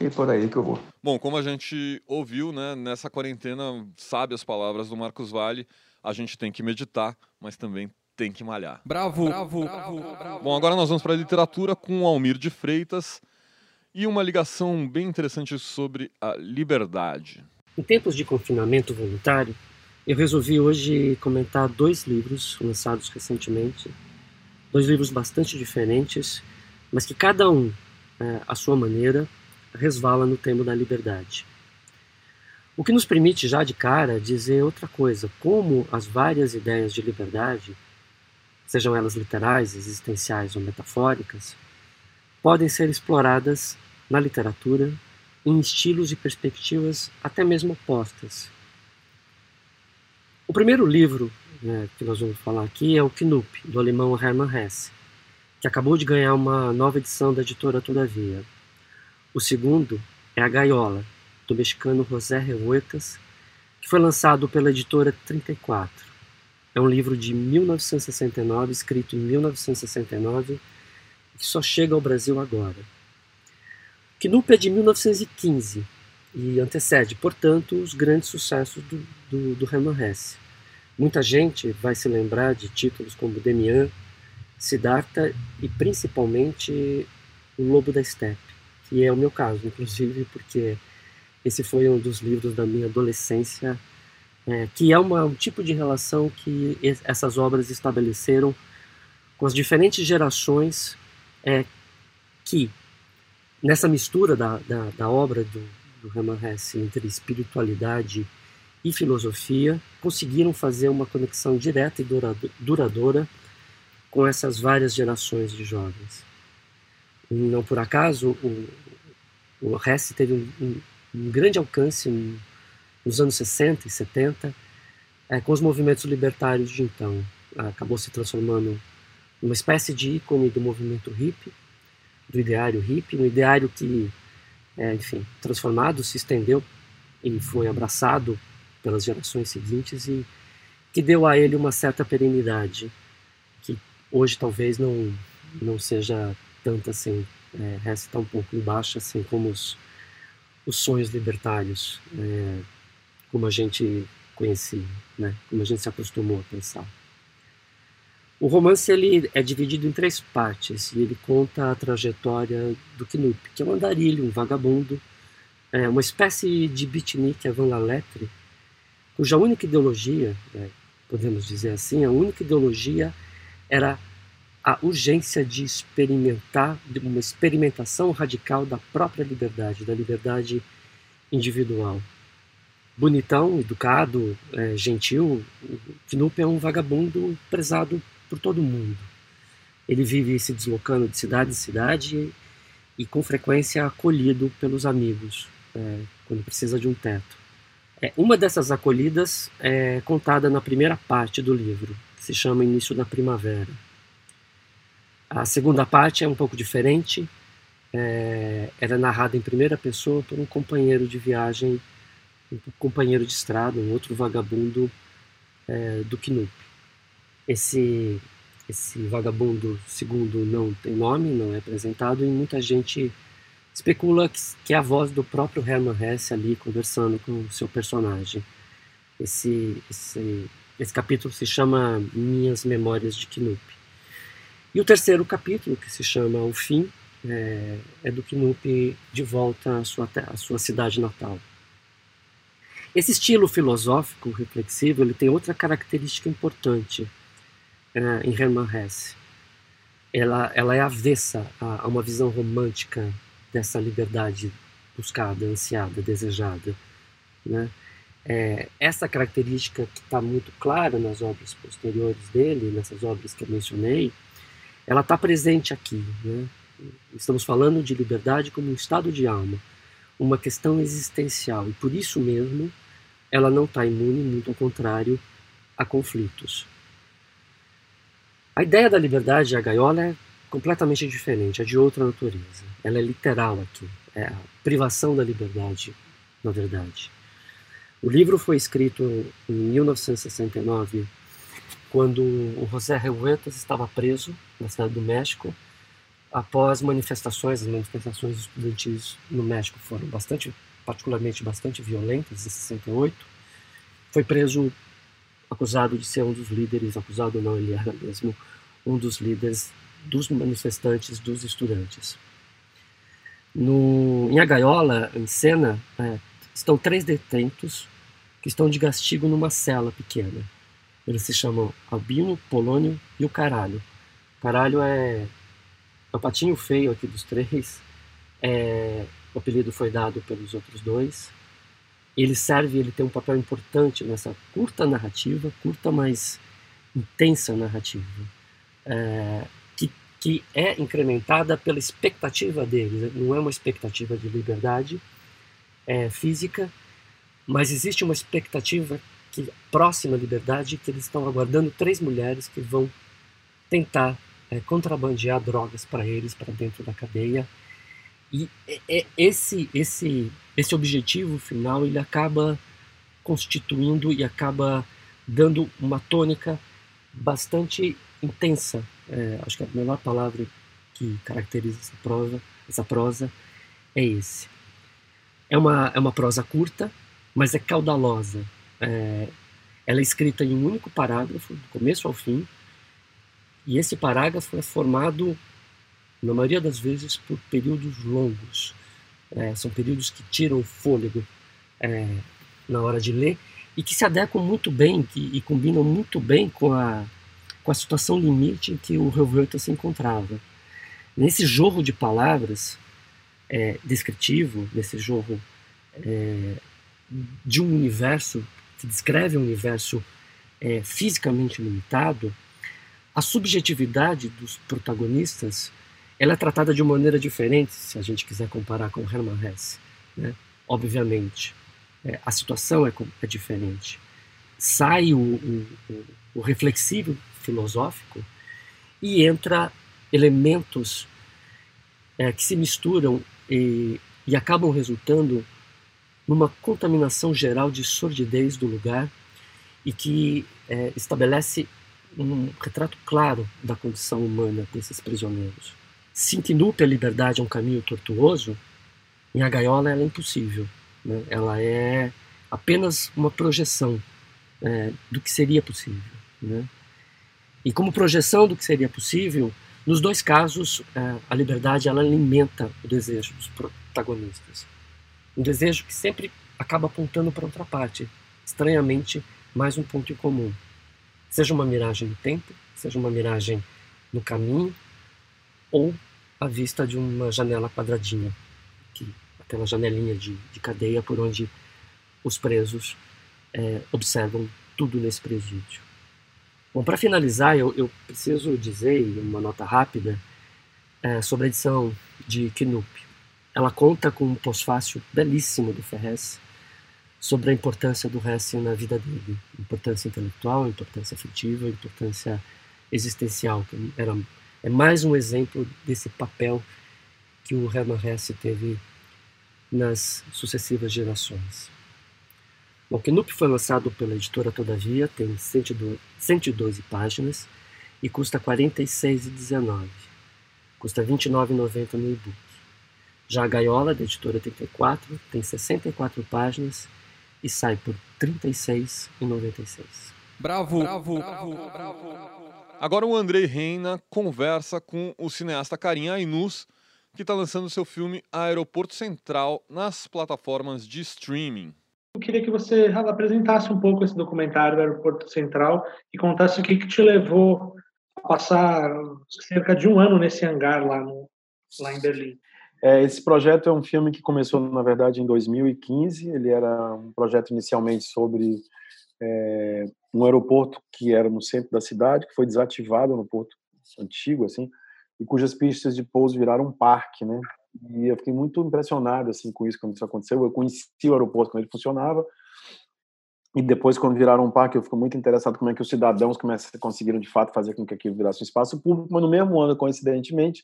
E por aí que eu vou. Bom, como a gente ouviu, né, nessa quarentena, sabe as palavras do Marcos Vale, a gente tem que meditar, mas também tem que malhar. Bravo, bravo, bravo. bravo. Bom, agora nós vamos para a literatura com Almir de Freitas e uma ligação bem interessante sobre a liberdade. Em tempos de confinamento voluntário, eu resolvi hoje comentar dois livros lançados recentemente dois livros bastante diferentes, mas que cada um, é, à sua maneira, resvala no tema da liberdade. O que nos permite já de cara dizer outra coisa, como as várias ideias de liberdade, sejam elas literais, existenciais ou metafóricas, podem ser exploradas na literatura em estilos e perspectivas até mesmo opostas. O primeiro livro né, que nós vamos falar aqui é o Knup, do alemão Hermann Hesse, que acabou de ganhar uma nova edição da editora Todavia. O segundo é A Gaiola, do mexicano José Revueltas, que foi lançado pela editora 34. É um livro de 1969, escrito em 1969, que só chega ao Brasil agora. Knup é de 1915 e antecede, portanto, os grandes sucessos do, do, do Hermann Hesse Muita gente vai se lembrar de títulos como Demian, Siddhartha e principalmente O Lobo da Steppe, que é o meu caso, inclusive, porque esse foi um dos livros da minha adolescência, é, que é uma, um tipo de relação que essas obras estabeleceram com as diferentes gerações é, que, nessa mistura da, da, da obra do, do Hermann Hesse entre espiritualidade e filosofia, conseguiram fazer uma conexão direta e duradoura com essas várias gerações de jovens. Não por acaso, o, o Hesse teve um, um, um grande alcance nos anos 60 e 70 é, com os movimentos libertários de então. Acabou se transformando numa espécie de ícone do movimento hippie, do ideário hippie, um ideário que, é, enfim, transformado, se estendeu e foi abraçado pelas gerações seguintes e que deu a ele uma certa perenidade hoje talvez não não seja tanto assim, é, resta um pouco embaixo, assim como os, os sonhos libertários, é, como a gente conhecia, né? como a gente se acostumou a pensar. O romance ele é dividido em três partes e ele conta a trajetória do Knup, que é um andarilho, um vagabundo, é, uma espécie de beatnik avant la lettre, cuja única ideologia, é, podemos dizer assim, a única ideologia era a urgência de experimentar, de uma experimentação radical da própria liberdade, da liberdade individual. Bonitão, educado, é, gentil, Knup é um vagabundo prezado por todo mundo. Ele vive se deslocando de cidade em cidade e, com frequência, acolhido pelos amigos é, quando precisa de um teto. É, uma dessas acolhidas é contada na primeira parte do livro, que se chama Início da Primavera. A segunda parte é um pouco diferente. É, era narrada em primeira pessoa por um companheiro de viagem, um companheiro de estrada, um outro vagabundo é, do Knup. Esse, esse vagabundo segundo não tem nome, não é apresentado, e muita gente especula que, que é a voz do próprio Hermann Hesse ali conversando com o seu personagem. Esse, esse, esse capítulo se chama Minhas Memórias de Knup. E o terceiro capítulo, que se chama O Fim, é, é do Knup de volta à sua, à sua cidade natal. Esse estilo filosófico reflexivo ele tem outra característica importante é, em Hermann Hesse. Ela, ela é avessa a, a uma visão romântica dessa liberdade buscada, ansiada, desejada. Né? É, essa característica que está muito clara nas obras posteriores dele, nessas obras que eu mencionei, ela está presente aqui. Né? Estamos falando de liberdade como um estado de alma, uma questão existencial, e por isso mesmo ela não está imune, muito ao contrário, a conflitos. A ideia da liberdade, a gaiola, é completamente diferente, é de outra natureza. Ela é literal aqui, é a privação da liberdade, na verdade. O livro foi escrito em 1969 quando o José Revueltas estava preso na cidade do México, após manifestações, as manifestações estudantis no México foram bastante, particularmente bastante violentas, em 68, foi preso acusado de ser um dos líderes, acusado não, ele era mesmo um dos líderes dos manifestantes, dos estudantes. No, em A Gaiola, em cena, é, estão três detentos que estão de castigo numa cela pequena. Eles se chamam Albino, Polônio e o Caralho. Caralho é, é o patinho feio aqui dos três. É, o apelido foi dado pelos outros dois. Ele serve, ele tem um papel importante nessa curta narrativa, curta mas intensa narrativa, é, que, que é incrementada pela expectativa deles. Não é uma expectativa de liberdade é, física, mas existe uma expectativa que próxima à liberdade, que eles estão aguardando três mulheres que vão tentar é, contrabandear drogas para eles para dentro da cadeia. E é, é, esse esse esse objetivo final ele acaba constituindo e acaba dando uma tônica bastante intensa. É, acho que a melhor palavra que caracteriza essa prosa, essa prosa é esse. É uma, é uma prosa curta, mas é caudalosa. É, Ela é escrita em um único parágrafo, do começo ao fim, e esse parágrafo é formado, na maioria das vezes, por períodos longos. É, são períodos que tiram o fôlego é, na hora de ler e que se adequam muito bem que, e combinam muito bem com a, com a situação limite em que o Helvetia se encontrava. Nesse jogo de palavras é, descritivo, nesse jogo é, de um universo que descreve um universo é, fisicamente limitado, a subjetividade dos protagonistas ela é tratada de uma maneira diferente, se a gente quiser comparar com Hermann Hesse, né? obviamente. É, a situação é, é diferente. Sai o, o, o, reflexivo filosófico e entra elementos é, que se misturam e, e acabam resultando numa contaminação geral de sordidez do lugar e que é, estabelece um retrato claro da condição humana desses prisioneiros. Se Tinupe a liberdade é um caminho tortuoso, em A Gaiola ela é impossível. Né? Ela é apenas uma projeção é, do que seria possível. Né? E como projeção do que seria possível, nos dois casos, é, a liberdade ela alimenta o desejo dos protagonistas. Um desejo que sempre acaba apontando para outra parte, estranhamente, mais um ponto em comum. Seja uma miragem no tempo, seja uma miragem no caminho, ou a vista de uma janela quadradinha, que, aquela janelinha de, de cadeia por onde os presos é, observam tudo nesse presídio. Bom, para finalizar, eu, eu, preciso dizer uma nota rápida é, sobre a edição de Knup. Ela conta com um pós-fácil belíssimo do Ferrez sobre a importância do Hesse na vida dele, importância intelectual, importância afetiva, importância existencial. Que era é mais um exemplo desse papel que o Hermann Hesse teve nas sucessivas gerações. O Knup foi lançado pela editora Todavia, tem 112, 112 páginas e custa R$ 46,19. Custa R$ 29,90 no e-book. Já a Gaiola, da editora 34, tem 64 páginas e sai por R$ 36,96. Bravo, bravo, bravo, bravo. Agora o Andrei Reina conversa com o cineasta Karim Ainus, que está lançando seu filme Aeroporto Central nas plataformas de streaming. Eu queria que você apresentasse um pouco esse documentário do Aeroporto Central e contasse o que, que te levou a passar cerca de um ano nesse hangar lá, no, lá em Berlim. É, esse projeto é um filme que começou, na verdade, em 2015. Ele era um projeto inicialmente sobre é, um aeroporto que era no centro da cidade, que foi desativado no porto antigo, assim, e cujas pistas de pouso viraram um parque, né? E eu fiquei muito impressionado assim com isso quando isso aconteceu. Eu conheci o aeroporto quando ele funcionava. E depois, quando viraram um parque, eu fico muito interessado como é que os cidadãos conseguiram, de fato, fazer com que aquilo virasse um espaço público. Mas no mesmo ano, coincidentemente,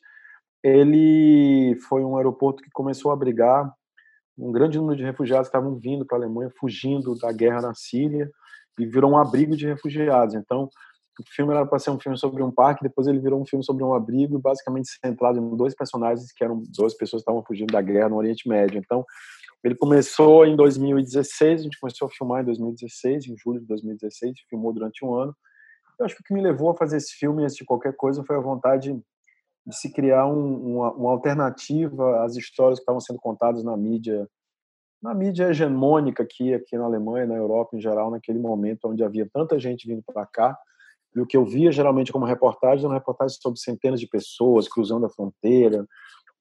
ele foi um aeroporto que começou a abrigar um grande número de refugiados que estavam vindo para a Alemanha, fugindo da guerra na Síria, e virou um abrigo de refugiados. Então, o filme era para ser um filme sobre um parque, depois ele virou um filme sobre um abrigo, basicamente centrado em dois personagens que eram duas pessoas que estavam fugindo da guerra no Oriente Médio. Então, ele começou em 2016, a gente começou a filmar em 2016, em julho de 2016, filmou durante um ano. Eu acho que o que me levou a fazer esse filme, antes de qualquer coisa, foi a vontade de se criar um, uma, uma, alternativa às histórias que estavam sendo contadas na mídia, na mídia hegemônica aqui, aqui na Alemanha, na Europa em geral, naquele momento onde havia tanta gente vindo para cá. E o que eu via geralmente como reportagem era reportagem sobre centenas de pessoas cruzando a fronteira,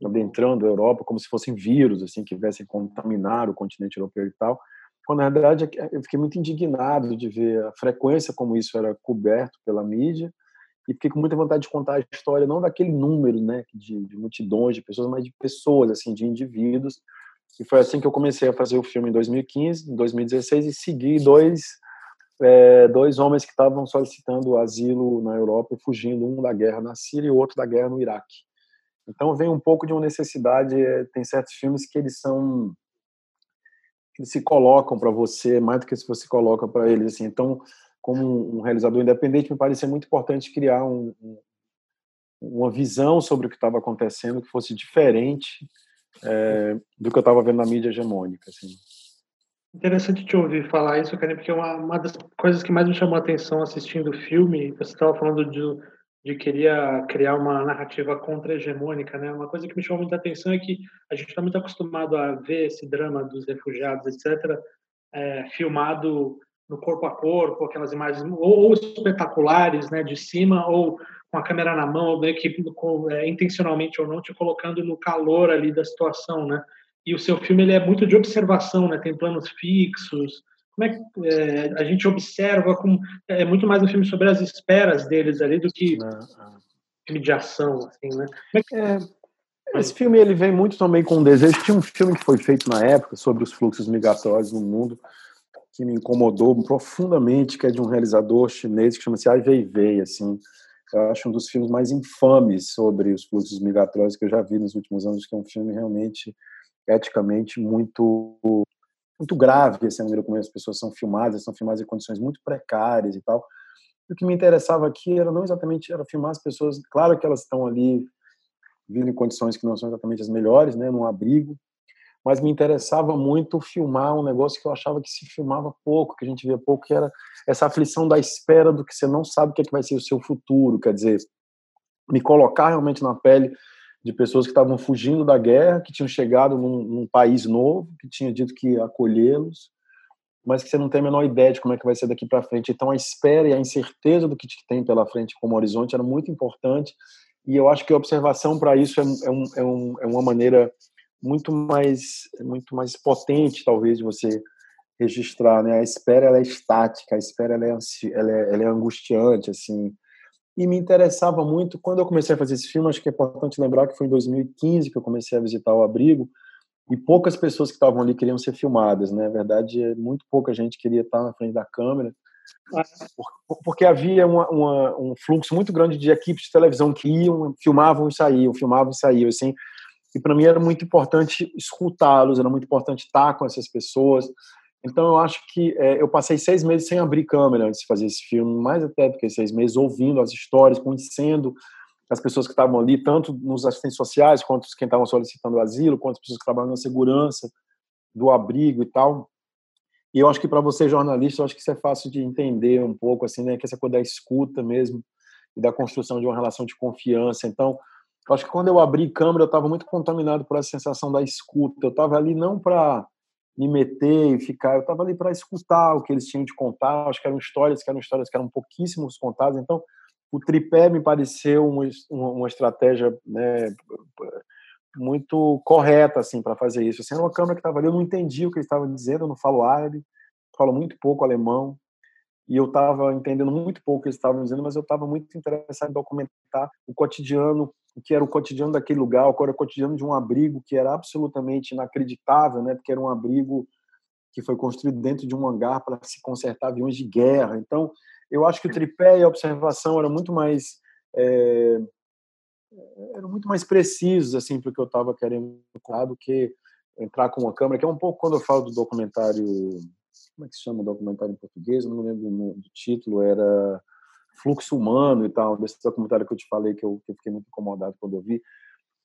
adentrando a Europa como se fossem vírus, assim, que viessem contaminar o continente europeu e tal. Quando, na verdade, eu fiquei muito indignado de ver a frequência como isso era coberto pela mídia e fiquei com muita vontade de contar a história não daquele número, né, de, de multidões de pessoas, mas de pessoas, assim, de indivíduos. E foi assim que eu comecei a fazer o filme em 2015, em 2016 e segui dois é, dois homens que estavam solicitando asilo na Europa, fugindo, um da guerra na Síria e o outro da guerra no Iraque. Então vem um pouco de uma necessidade. É, tem certos filmes que eles são que se colocam para você mais do que se você coloca para eles. Assim. Então como um realizador independente, me parecia muito importante criar um, um, uma visão sobre o que estava acontecendo que fosse diferente é, do que eu estava vendo na mídia hegemônica. Assim. Interessante te ouvir falar isso, Karen, porque uma, uma das coisas que mais me chamou a atenção assistindo o filme, você estava falando de, de querer criar uma narrativa contra-hegemônica, né? Uma coisa que me chamou muita atenção é que a gente está muito acostumado a ver esse drama dos refugiados, etc., é, filmado no corpo a corpo, aquelas imagens ou, ou, espetaculares, né, de cima, ou com a câmera na mão, meio que com, é, intencionalmente ou não, te colocando no calor ali da situação, né? E o seu filme ele é muito de observação, né? Tem planos fixos. Como é que é, a gente observa? Como, é muito mais um filme sobre as esperas deles ali do que um filme de ação, assim, né? É, esse filme ele vem muito também com um desejo. Tinha um filme que foi feito na época sobre os fluxos migratórios no mundo que me incomodou profundamente, que é de um realizador chinês que chama-se Ai Weiwei, assim. Eu acho um dos filmes mais infames sobre os fluxos migratórios que eu já vi nos últimos anos, que é um filme realmente eticamente muito muito grave, assim, a maneira como as pessoas são filmadas, são filmadas em condições muito precárias e tal. E o que me interessava aqui era não exatamente era filmar as pessoas, claro que elas estão ali vivendo em condições que não são exatamente as melhores, né, num abrigo, mas me interessava muito filmar um negócio que eu achava que se filmava pouco, que a gente via pouco, que era essa aflição da espera do que você não sabe o que, é que vai ser o seu futuro, quer dizer, me colocar realmente na pele de pessoas que estavam fugindo da guerra, que tinham chegado num, num país novo, que tinha dito que ia acolhê-los, mas que você não tem a menor ideia de como é que vai ser daqui para frente. Então a espera e a incerteza do que tem pela frente como horizonte era muito importante, e eu acho que a observação para isso é, é, um, é, um, é uma maneira muito mais muito mais potente talvez de você registrar né? A espera ela é estática a espera ela é, ela é, ela é angustiante assim. E me interessava muito quando eu comecei a fazer esse filme acho que é importante lembrar que foi em 2015 que eu comecei a visitar o abrigo e poucas pessoas que estavam ali queriam ser filmadas né? Na verdade muito pouca gente queria estar na frente da câmera porque havia uma, uma, um fluxo muito grande de equipes de televisão que iam, filmavam e saíam, filmavam e saíam, assim, e para mim era muito importante escutá-los, era muito importante estar com essas pessoas. Então eu acho que é, eu passei seis meses sem abrir câmera antes de fazer esse filme, mais até do que seis meses, ouvindo as histórias, conhecendo as pessoas que estavam ali, tanto nos assistentes sociais, quanto quem estavam solicitando asilo, quanto as pessoas que trabalham na segurança do abrigo e tal. E eu acho que para você jornalista, eu acho que isso é fácil de entender um pouco, assim, né, que essa coisa da escuta mesmo e da construção de uma relação de confiança. Então, eu acho que quando eu abri câmera, eu estava muito contaminado por essa sensação da escuta. Eu estava ali não para me meter e ficar, eu estava ali para escutar o que eles tinham de contar. Acho que eram histórias que eram histórias que eram pouquíssimos contadas. Então, o tripé me pareceu uma, uma estratégia né, muito correta assim para fazer isso. Assim, era uma câmera que estava ali, eu não entendia o que eles estavam dizendo, eu não falo árabe, falo muito pouco alemão e eu estava entendendo muito pouco o que eles estavam dizendo, mas eu estava muito interessado em documentar o cotidiano o que era o cotidiano daquele lugar, o que era o cotidiano de um abrigo que era absolutamente inacreditável, né? Porque era um abrigo que foi construído dentro de um hangar para se consertar aviões de guerra. Então, eu acho que o tripé e a observação eram muito mais é, eram muito mais precisos assim para o que eu estava querendo do que entrar com uma câmera, que é um pouco quando eu falo do documentário, como é que se chama o documentário em português? Eu não lembro do título, era fluxo humano e tal, desse documentário que eu te falei que eu, que eu fiquei muito incomodado quando eu vi.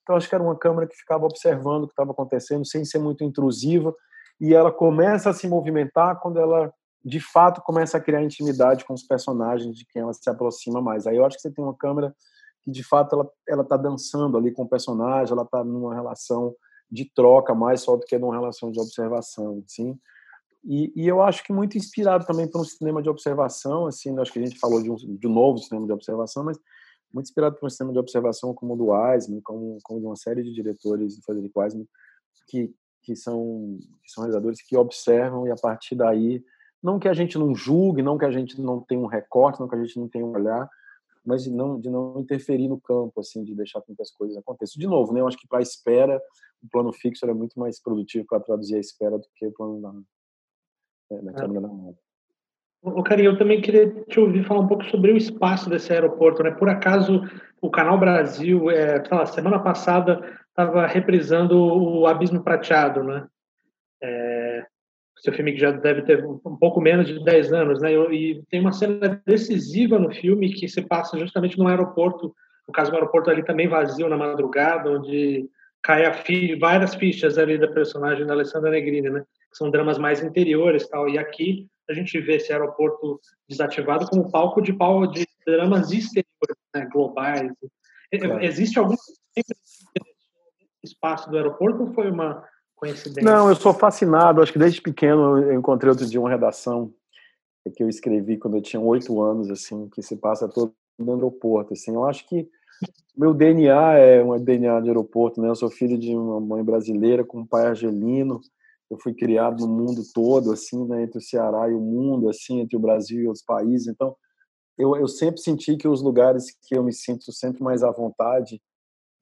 Então acho que era uma câmera que ficava observando o que estava acontecendo sem ser muito intrusiva e ela começa a se movimentar quando ela de fato começa a criar intimidade com os personagens de quem ela se aproxima mais. Aí eu acho que você tem uma câmera que de fato ela ela está dançando ali com o personagem, ela está numa relação de troca mais só do que numa relação de observação, sim. E, e, eu acho que muito inspirado também por um cinema de observação, assim, acho que a gente falou de um, de um novo cinema de observação, mas muito inspirado por um cinema de observação como o do Wiseman, como, como de uma série de diretores do Frederick Wiseman, que, que, são, que são realizadores que observam e a partir daí, não que a gente não julgue, não que a gente não tenha um recorte, não que a gente não tenha um olhar, mas de não, de não interferir no campo, assim, de deixar com que as coisas aconteçam. De novo, né, eu acho que para a espera, o plano fixo é muito mais produtivo para traduzir a espera do que o plano é, na. O Carinho, eu também queria te ouvir falar um pouco sobre o espaço desse aeroporto, né? Por acaso o Canal Brasil, é, lá, semana passada, estava reprisando o Abismo Prateado, né? É, seu filme que já deve ter um pouco menos de 10 anos, né? E tem uma cena decisiva no filme que se passa justamente no aeroporto, no caso, um aeroporto ali também vazio na madrugada, onde cai a fi várias fichas ali da personagem da Alessandra Negrini, né? Que são dramas mais interiores tal. E aqui a gente vê esse aeroporto desativado como palco de, palco de dramas exteriores, né, globais. Claro. Existe algum espaço do aeroporto ou foi uma coincidência? Não, eu sou fascinado. Acho que desde pequeno eu encontrei outro dia uma redação que eu escrevi quando eu tinha oito anos, assim, que se passa todo no aeroporto. Assim, eu acho que meu DNA é um DNA de aeroporto, né? Eu sou filho de uma mãe brasileira com um pai argelino. Eu fui criado no mundo todo, assim, né? Entre o Ceará e o mundo, assim, entre o Brasil e outros países. Então, eu, eu sempre senti que os lugares que eu me sinto sempre mais à vontade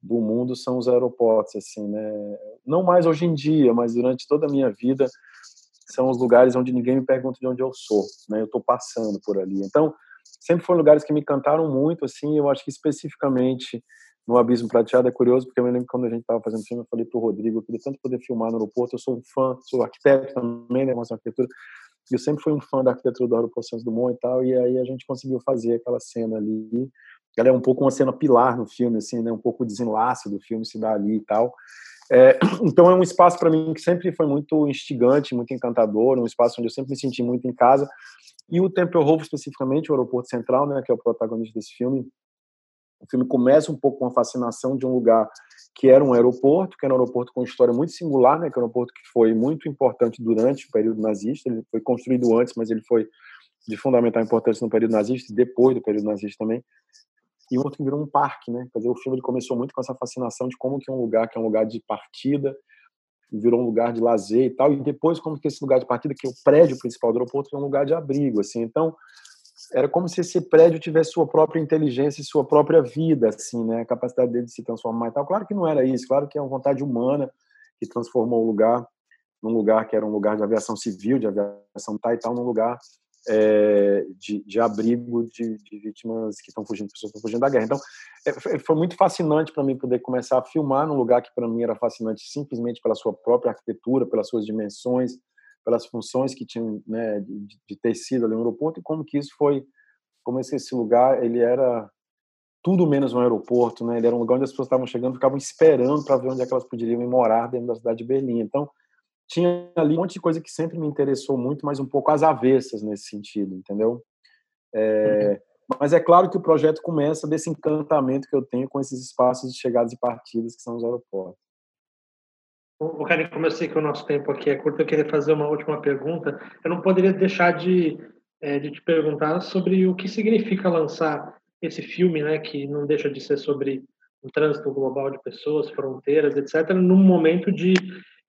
do mundo são os aeroportos, assim, né? Não mais hoje em dia, mas durante toda a minha vida são os lugares onde ninguém me pergunta de onde eu sou, né? Eu estou passando por ali. Então, sempre foram lugares que me encantaram muito, assim, eu acho que especificamente no Abismo Prateado é curioso, porque eu me lembro quando a gente estava fazendo filme, eu falei para o Rodrigo, eu queria tanto poder filmar no aeroporto, eu sou um fã, sou arquiteto também, né, mas arquitetura, e eu sempre fui um fã da arquitetura do aeroporto Santos Dumont e tal, e aí a gente conseguiu fazer aquela cena ali, ela é um pouco uma cena pilar no filme, assim, né, um pouco o desenlace do filme se dá ali e tal, é, então é um espaço para mim que sempre foi muito instigante, muito encantador, um espaço onde eu sempre me senti muito em casa. E o Tempelhof especificamente, o aeroporto central, né, que é o protagonista desse filme, o filme começa um pouco com a fascinação de um lugar que era um aeroporto, que era um aeroporto com uma história muito singular, né, que é um aeroporto que foi muito importante durante o período nazista. Ele foi construído antes, mas ele foi de fundamental importância no período nazista e depois do período nazista também e outro que virou um parque, né? Quer dizer, o filme ele começou muito com essa fascinação de como que é um lugar que é um lugar de partida virou um lugar de lazer e tal, e depois como que esse lugar de partida, que é o prédio principal do aeroporto, é um lugar de abrigo, assim. Então, era como se esse prédio tivesse sua própria inteligência e sua própria vida, assim, né? A capacidade dele de se transformar e tal. Claro que não era isso, claro que é uma vontade humana que transformou o lugar num lugar que era um lugar de aviação civil, de aviação tal e tal, num lugar é, de, de, abrigo de, de, vítimas que estão fugindo, pessoas que estão fugindo da guerra. Então, é, foi muito fascinante para mim poder começar a filmar num lugar que para mim era fascinante simplesmente pela sua própria arquitetura, pelas suas dimensões, pelas funções que tinham né, de, de ter sido ali no aeroporto e como que isso foi, como esse, esse lugar ele era tudo menos um aeroporto, né? Ele era um lugar onde as pessoas estavam chegando, ficavam esperando para ver onde é que elas poderiam ir morar dentro da cidade de Berlim. Então, tinha ali um monte de coisa que sempre me interessou muito, mas um pouco às avessas nesse sentido, entendeu? É, uhum. Mas é claro que o projeto começa desse encantamento que eu tenho com esses espaços de chegadas e partidas que são os aeroportos. O Karen, como eu sei que o nosso tempo aqui é curto, eu queria fazer uma última pergunta. Eu não poderia deixar de, é, de te perguntar sobre o que significa lançar esse filme, né, que não deixa de ser sobre o trânsito global de pessoas, fronteiras, etc., num momento de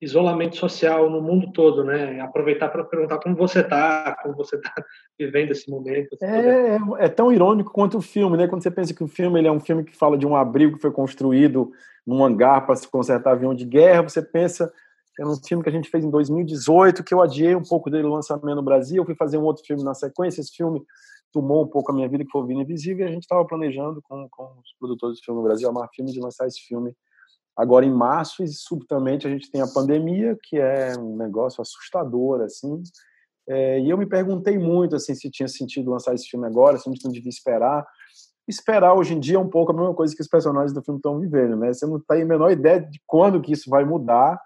isolamento social no mundo todo, né? Aproveitar para perguntar como você está, como você está vivendo esse momento. É, é, é, tão irônico quanto o filme, né? Quando você pensa que o filme ele é um filme que fala de um abrigo que foi construído num hangar para se consertar avião de guerra, você pensa é um filme que a gente fez em 2018, que eu adiei um pouco dele o lançamento no Brasil, eu fui fazer um outro filme na sequência, esse filme tomou um pouco a minha vida, que foi o Vina Invisível, e a gente estava planejando com, com os produtores do filme no Brasil, a Mar Filme, de lançar esse filme agora em março e subitamente a gente tem a pandemia, que é um negócio assustador, assim. É, e eu me perguntei muito, assim, se tinha sentido lançar esse filme agora, se a gente não devia esperar. Esperar hoje em dia é um pouco a mesma coisa que os personagens do filme estão vivendo, né? Você não tem a menor ideia de quando que isso vai mudar.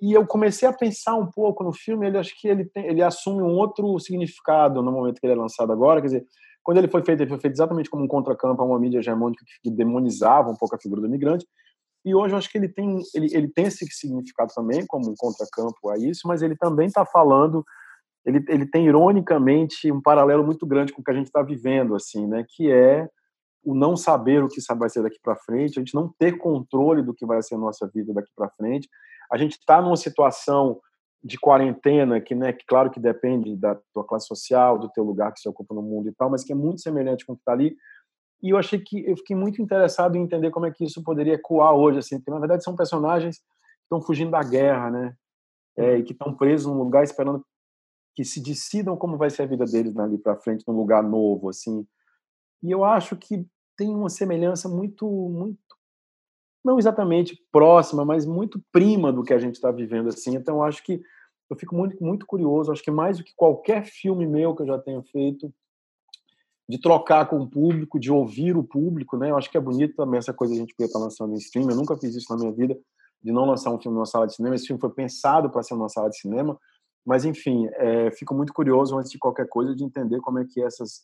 E eu comecei a pensar um pouco no filme, ele acho que ele, tem, ele assume um outro significado no momento que ele é lançado agora, quer dizer, quando ele foi feito, ele foi feito exatamente como um contracampo a uma mídia hegemônica que demonizava um pouco a figura do imigrante, e hoje eu acho que ele tem, ele, ele tem esse significado também, como um contracampo a isso, mas ele também está falando, ele, ele tem ironicamente um paralelo muito grande com o que a gente está vivendo, assim, né? Que é o não saber o que vai ser daqui para frente, a gente não ter controle do que vai ser a nossa vida daqui para frente. A gente está numa situação de quarentena que, né, que claro que depende da tua classe social, do teu lugar que você ocupa no mundo e tal, mas que é muito semelhante com o que está ali, e eu achei que eu fiquei muito interessado em entender como é que isso poderia ecoar hoje, assim, porque na verdade são personagens que estão fugindo da guerra, né? É, e que estão presos num lugar esperando que se decidam como vai ser a vida deles ali para frente, num lugar novo, assim. E eu acho que tem uma semelhança muito, muito, não exatamente próxima, mas muito prima do que a gente está vivendo, assim. Então, eu acho que eu fico muito, muito curioso. Acho que mais do que qualquer filme meu que eu já tenha feito, de trocar com o público, de ouvir o público, né? Eu acho que é bonito também essa coisa a gente poder estar lançando em stream. Eu nunca fiz isso na minha vida. de não lançar um filme numa sala de cinema. Esse filme foi pensado para ser numa sala de cinema, mas enfim, é, fico muito curioso antes de qualquer coisa de entender como é que essas,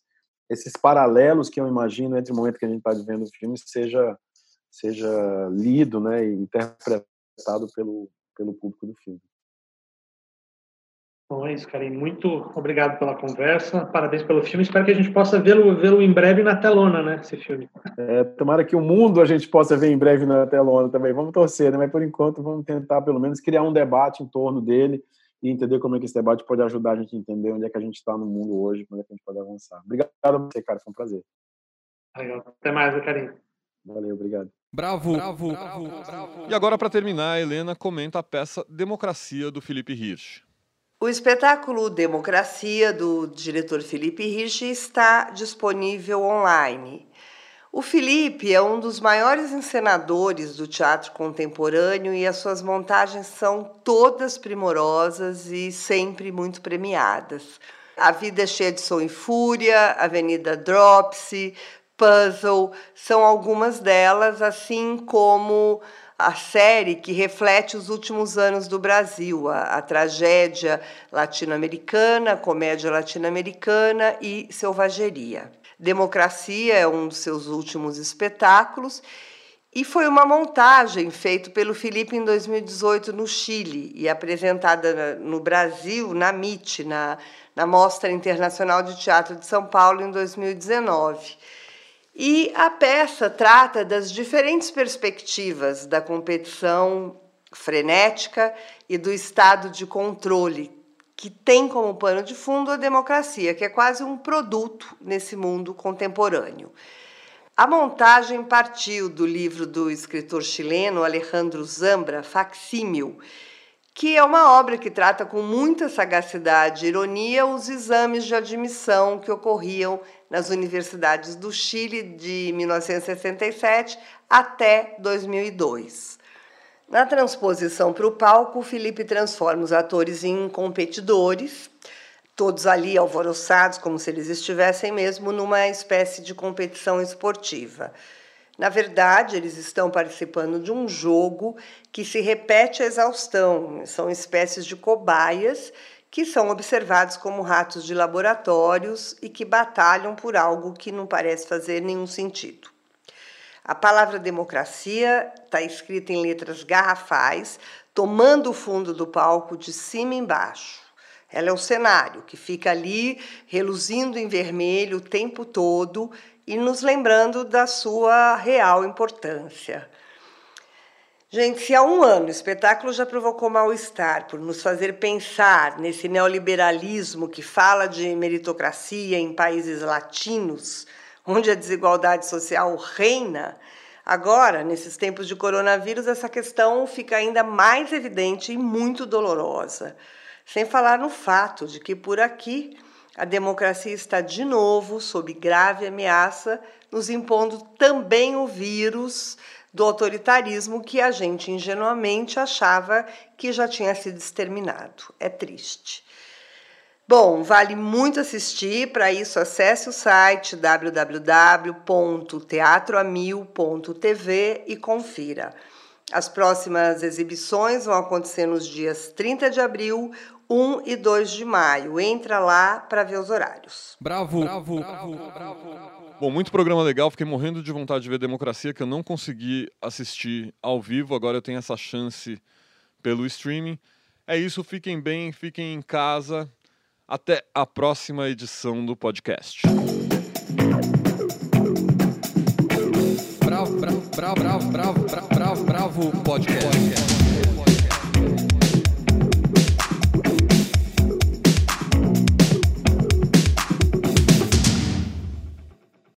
esses paralelos que eu imagino entre o momento que a gente está vivendo o filme seja seja lido, né, e interpretado pelo pelo público do filme. Bom, é isso, Karim. Muito obrigado pela conversa. Parabéns pelo filme. Espero que a gente possa vê-lo vê em breve na telona, né? Esse filme. É, tomara que o mundo a gente possa ver em breve na telona também. Vamos torcer, né? Mas por enquanto vamos tentar pelo menos criar um debate em torno dele e entender como é que esse debate pode ajudar a gente a entender onde é que a gente está no mundo hoje, onde é que a gente pode avançar. Obrigado a você, cara. Foi um prazer. Legal. Até mais, Karim. Valeu, obrigado. Bravo. Bravo. bravo, bravo. E agora, para terminar, a Helena comenta a peça Democracia do Felipe Hirsch. O espetáculo Democracia, do diretor Felipe Hirsch, está disponível online. O Felipe é um dos maiores encenadores do teatro contemporâneo e as suas montagens são todas primorosas e sempre muito premiadas. A Vida é Cheia de Som e Fúria, Avenida Dropsy, Puzzle, são algumas delas, assim como a série que reflete os últimos anos do Brasil, a, a tragédia latino-americana, comédia latino-americana e selvageria. Democracia é um dos seus últimos espetáculos e foi uma montagem feita pelo Felipe em 2018 no Chile e apresentada no Brasil, na MIT, na, na Mostra Internacional de Teatro de São Paulo, em 2019. E a peça trata das diferentes perspectivas da competição frenética e do estado de controle, que tem como pano de fundo a democracia, que é quase um produto nesse mundo contemporâneo. A montagem partiu do livro do escritor chileno Alejandro Zambra, Facsímil, que é uma obra que trata com muita sagacidade e ironia os exames de admissão que ocorriam nas universidades do Chile de 1967 até 2002. Na transposição para o palco, Felipe transforma os atores em competidores, todos ali alvoroçados, como se eles estivessem mesmo numa espécie de competição esportiva. Na verdade, eles estão participando de um jogo que se repete a exaustão. São espécies de cobaias que são observados como ratos de laboratórios e que batalham por algo que não parece fazer nenhum sentido. A palavra democracia está escrita em letras garrafais, tomando o fundo do palco de cima e embaixo. Ela é o cenário que fica ali reluzindo em vermelho o tempo todo e nos lembrando da sua real importância. Gente, se há um ano o espetáculo já provocou mal-estar por nos fazer pensar nesse neoliberalismo que fala de meritocracia em países latinos, onde a desigualdade social reina, agora, nesses tempos de coronavírus, essa questão fica ainda mais evidente e muito dolorosa. Sem falar no fato de que por aqui a democracia está de novo sob grave ameaça, nos impondo também o vírus do autoritarismo que a gente ingenuamente achava que já tinha sido exterminado. É triste. Bom, vale muito assistir. Para isso, acesse o site www.teatroamil.tv e confira. As próximas exibições vão acontecer nos dias 30 de abril, 1 e 2 de maio. Entra lá para ver os horários. Bravo. Bravo. Bravo. Bravo. Bom, muito programa legal. Fiquei morrendo de vontade de ver Democracia, que eu não consegui assistir ao vivo. Agora eu tenho essa chance pelo streaming. É isso. Fiquem bem, fiquem em casa. Até a próxima edição do podcast. Bravo, bravo, bravo, bravo, bravo, bravo, bravo, bravo podcast.